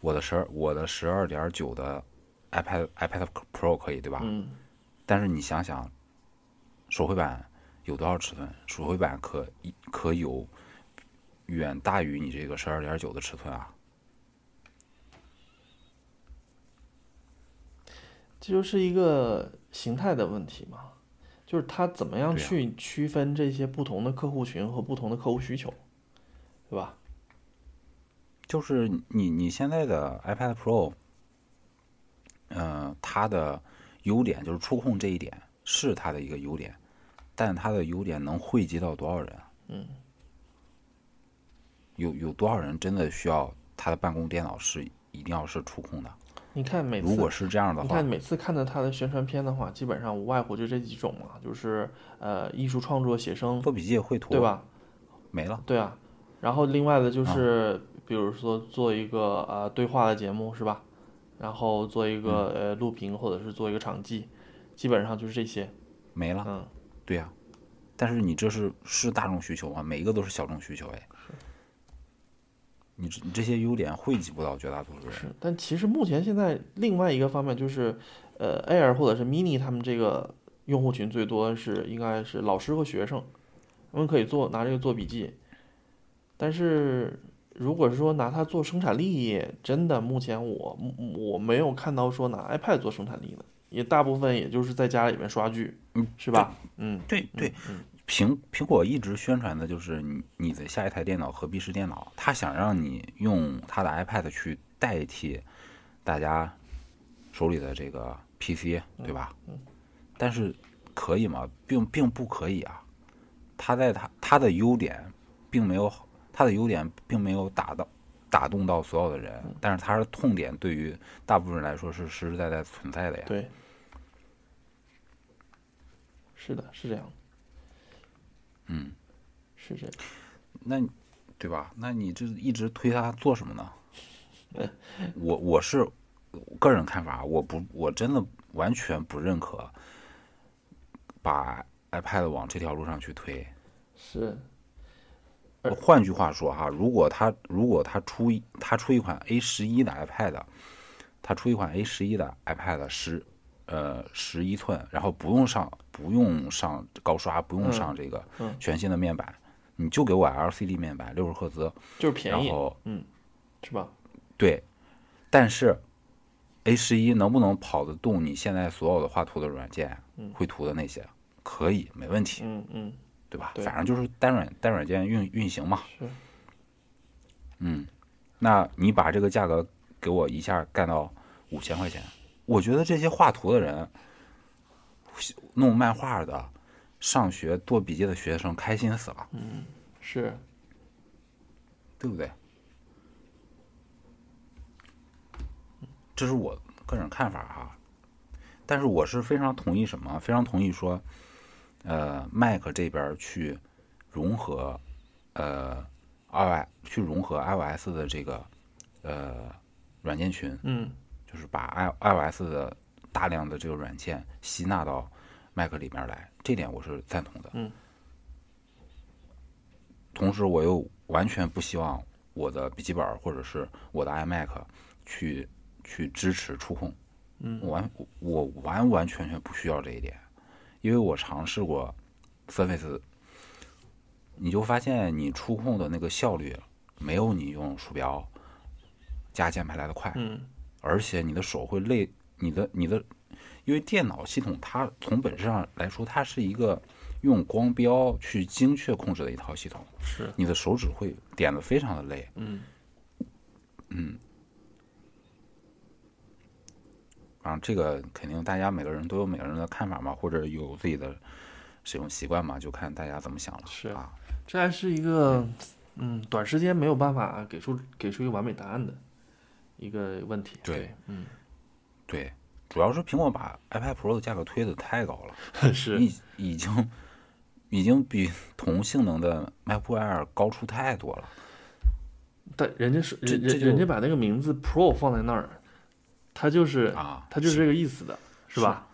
我的十二我的十二点九的 iPad iPad Pro 可以对吧？
嗯
但是你想想，手绘板有多少尺寸？手绘板可可有远大于你这个十二点九的尺寸啊！
这就是一个形态的问题嘛，就是它怎么样去区分这些不同的客户群和不同的客户需求，对吧？
就是你你现在的 iPad Pro，嗯、它的优点就是触控这一点是它的一个优点，但它的优点能惠及到多少人？
嗯，
有有多少人真的需要他的办公电脑是一定要是触控的？
你看每次
如果是这样的话
你看，每次看到它的宣传片的话，基本上无外乎就这几种嘛，就是呃艺术创作、写生，
做笔记、绘图，
对？吧？
没了。
对啊，然后另外的
啊
就是，比如说做一个呃对话的节目是吧？然后做一个、
嗯
呃录屏或者是做一个场记，基本上就是这些。
没了。
嗯，
对呀、但是你这是是大众需求吗？每一个都是小众需求哎。你这你这些优点汇集不到绝大多数人。
是。但其实目前现在另外一个方面就是，呃，Air 或者是 Mini 他们这个用户群最多是应该是老师和学生，他们可以做拿这个做笔记。但是如果是说拿它做生产力，真的目前我我没有看到说拿 iPad 做生产力的，也大部分也就是在家里面刷剧，
嗯，
是吧？嗯，
对对，苹苹果一直宣传的就是你你的下一台电脑何必是电脑？他想让你用他的 iPad 去代替大家手里的这个 PC，对吧？但是可以吗？并并不可以啊。他在他他的优点并没有他的优点并没有打到打动到所有的人，但是他的痛点对于大部分人来说是实实在在存在的呀。
对，是的，是这样，
嗯，
是这样。
那对吧？那你这一直推它做什么呢？我我是个人看法，我不我真的完全不认可把 iPad 往这条路上去推。
是，
换句话说哈，如果他如果他出一他出一款 A 十一的 iPad，他出一款 A 十一的 iPad 十呃十一寸，然后不用上不用上高刷，不用上这个
嗯
全新的面板，你就给我 LCD 面板六十赫兹，
就是便宜，
然后嗯
是吧？
对，但是 A 十一能不能跑得动你现在所有的画图的软件、绘图的那些？可以，没问题，
嗯嗯，
对吧？
对
反正就是单软单软件运运行嘛。
是，
嗯，那你把这个价格给我一下干到五千块钱，我觉得这些画图的人、弄漫画的、上学做笔记的学生开心死了，嗯
是，
对不对？这是我个人看法哈，但是我是非常同意什么？非常同意说，呃，Mac 这边去融合，呃，i 去融合 iOS 的这个呃软件群，
嗯
就是把 i iOS 的大量的这个软件吸纳到 Mac 里面来，这点我是赞同的。
嗯。
同时，我又完全不希望我的笔记本或者是我的 iMac 去去支持触控。
嗯
我完我完完全全不需要这一点，因为我尝试过 Surface，你就发现你触控的那个效率没有你用鼠标加键盘来的快。
嗯
而且你的手会累，你的你的，因为电脑系统它从本质上来说，它是一个用光标去精确控制的一套系统，
是，
你的手指会点的非常的累。
嗯
啊，这个肯定大家每个人都有每个人的看法嘛，或者有自己的使用习惯嘛，就看大家怎么想了。
是
啊，
这还是一个嗯短时间没有办法给出给出一个完美答案的一个问题。
对，
嗯，
对，主要是苹果把 iPad Pro 的价格推的太高了，
是，
已已经已经比同性能的 MacBook Air 高出太多了。
但人家是人人人家把那个名字 Pro 放在那儿，它就是
啊，
它就是这个意思的，是吧？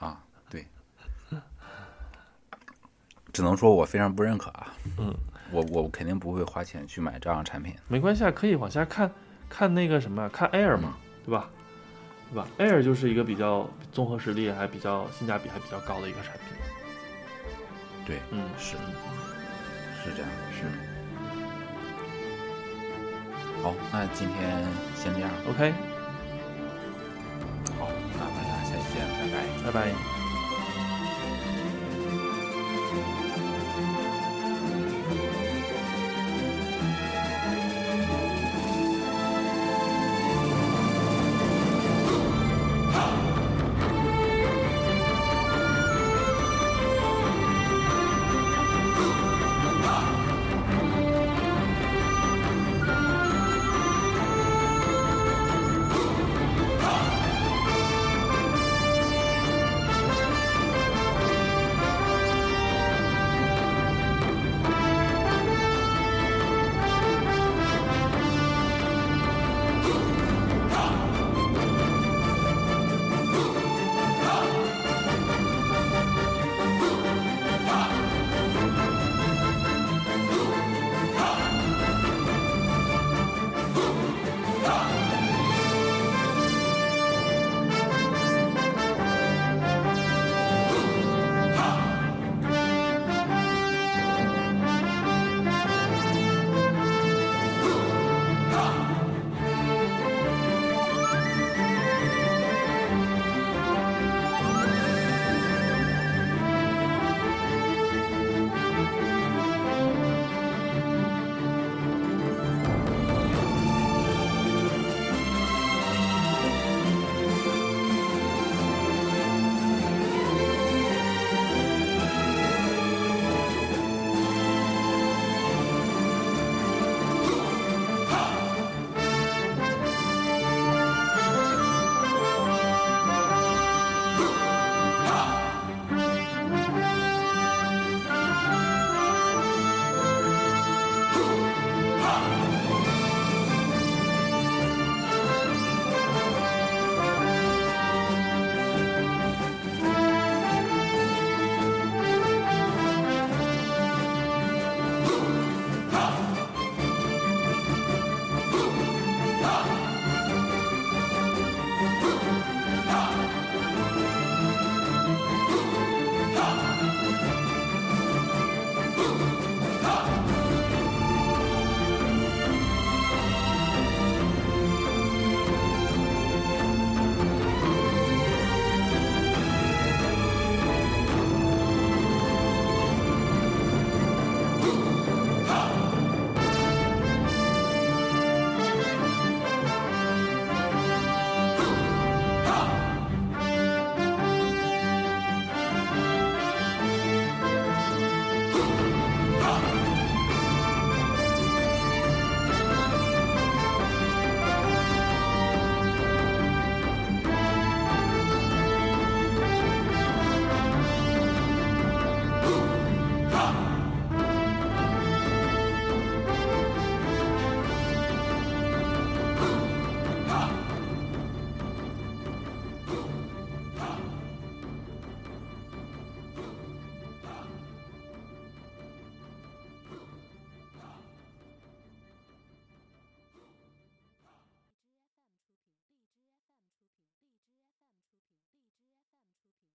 啊，对，只能说我非常不认可啊。
嗯，
我我肯定不会花钱去买这样的产品。
没关系啊，可以往下看看那个什么，看 Air 嘛，对吧？对吧？Air 就是一个比较综合实力还比较性价比还比较高的一个产品。
对，
嗯，
是是这样，
是
好，那今天先这样。
OK，拜拜。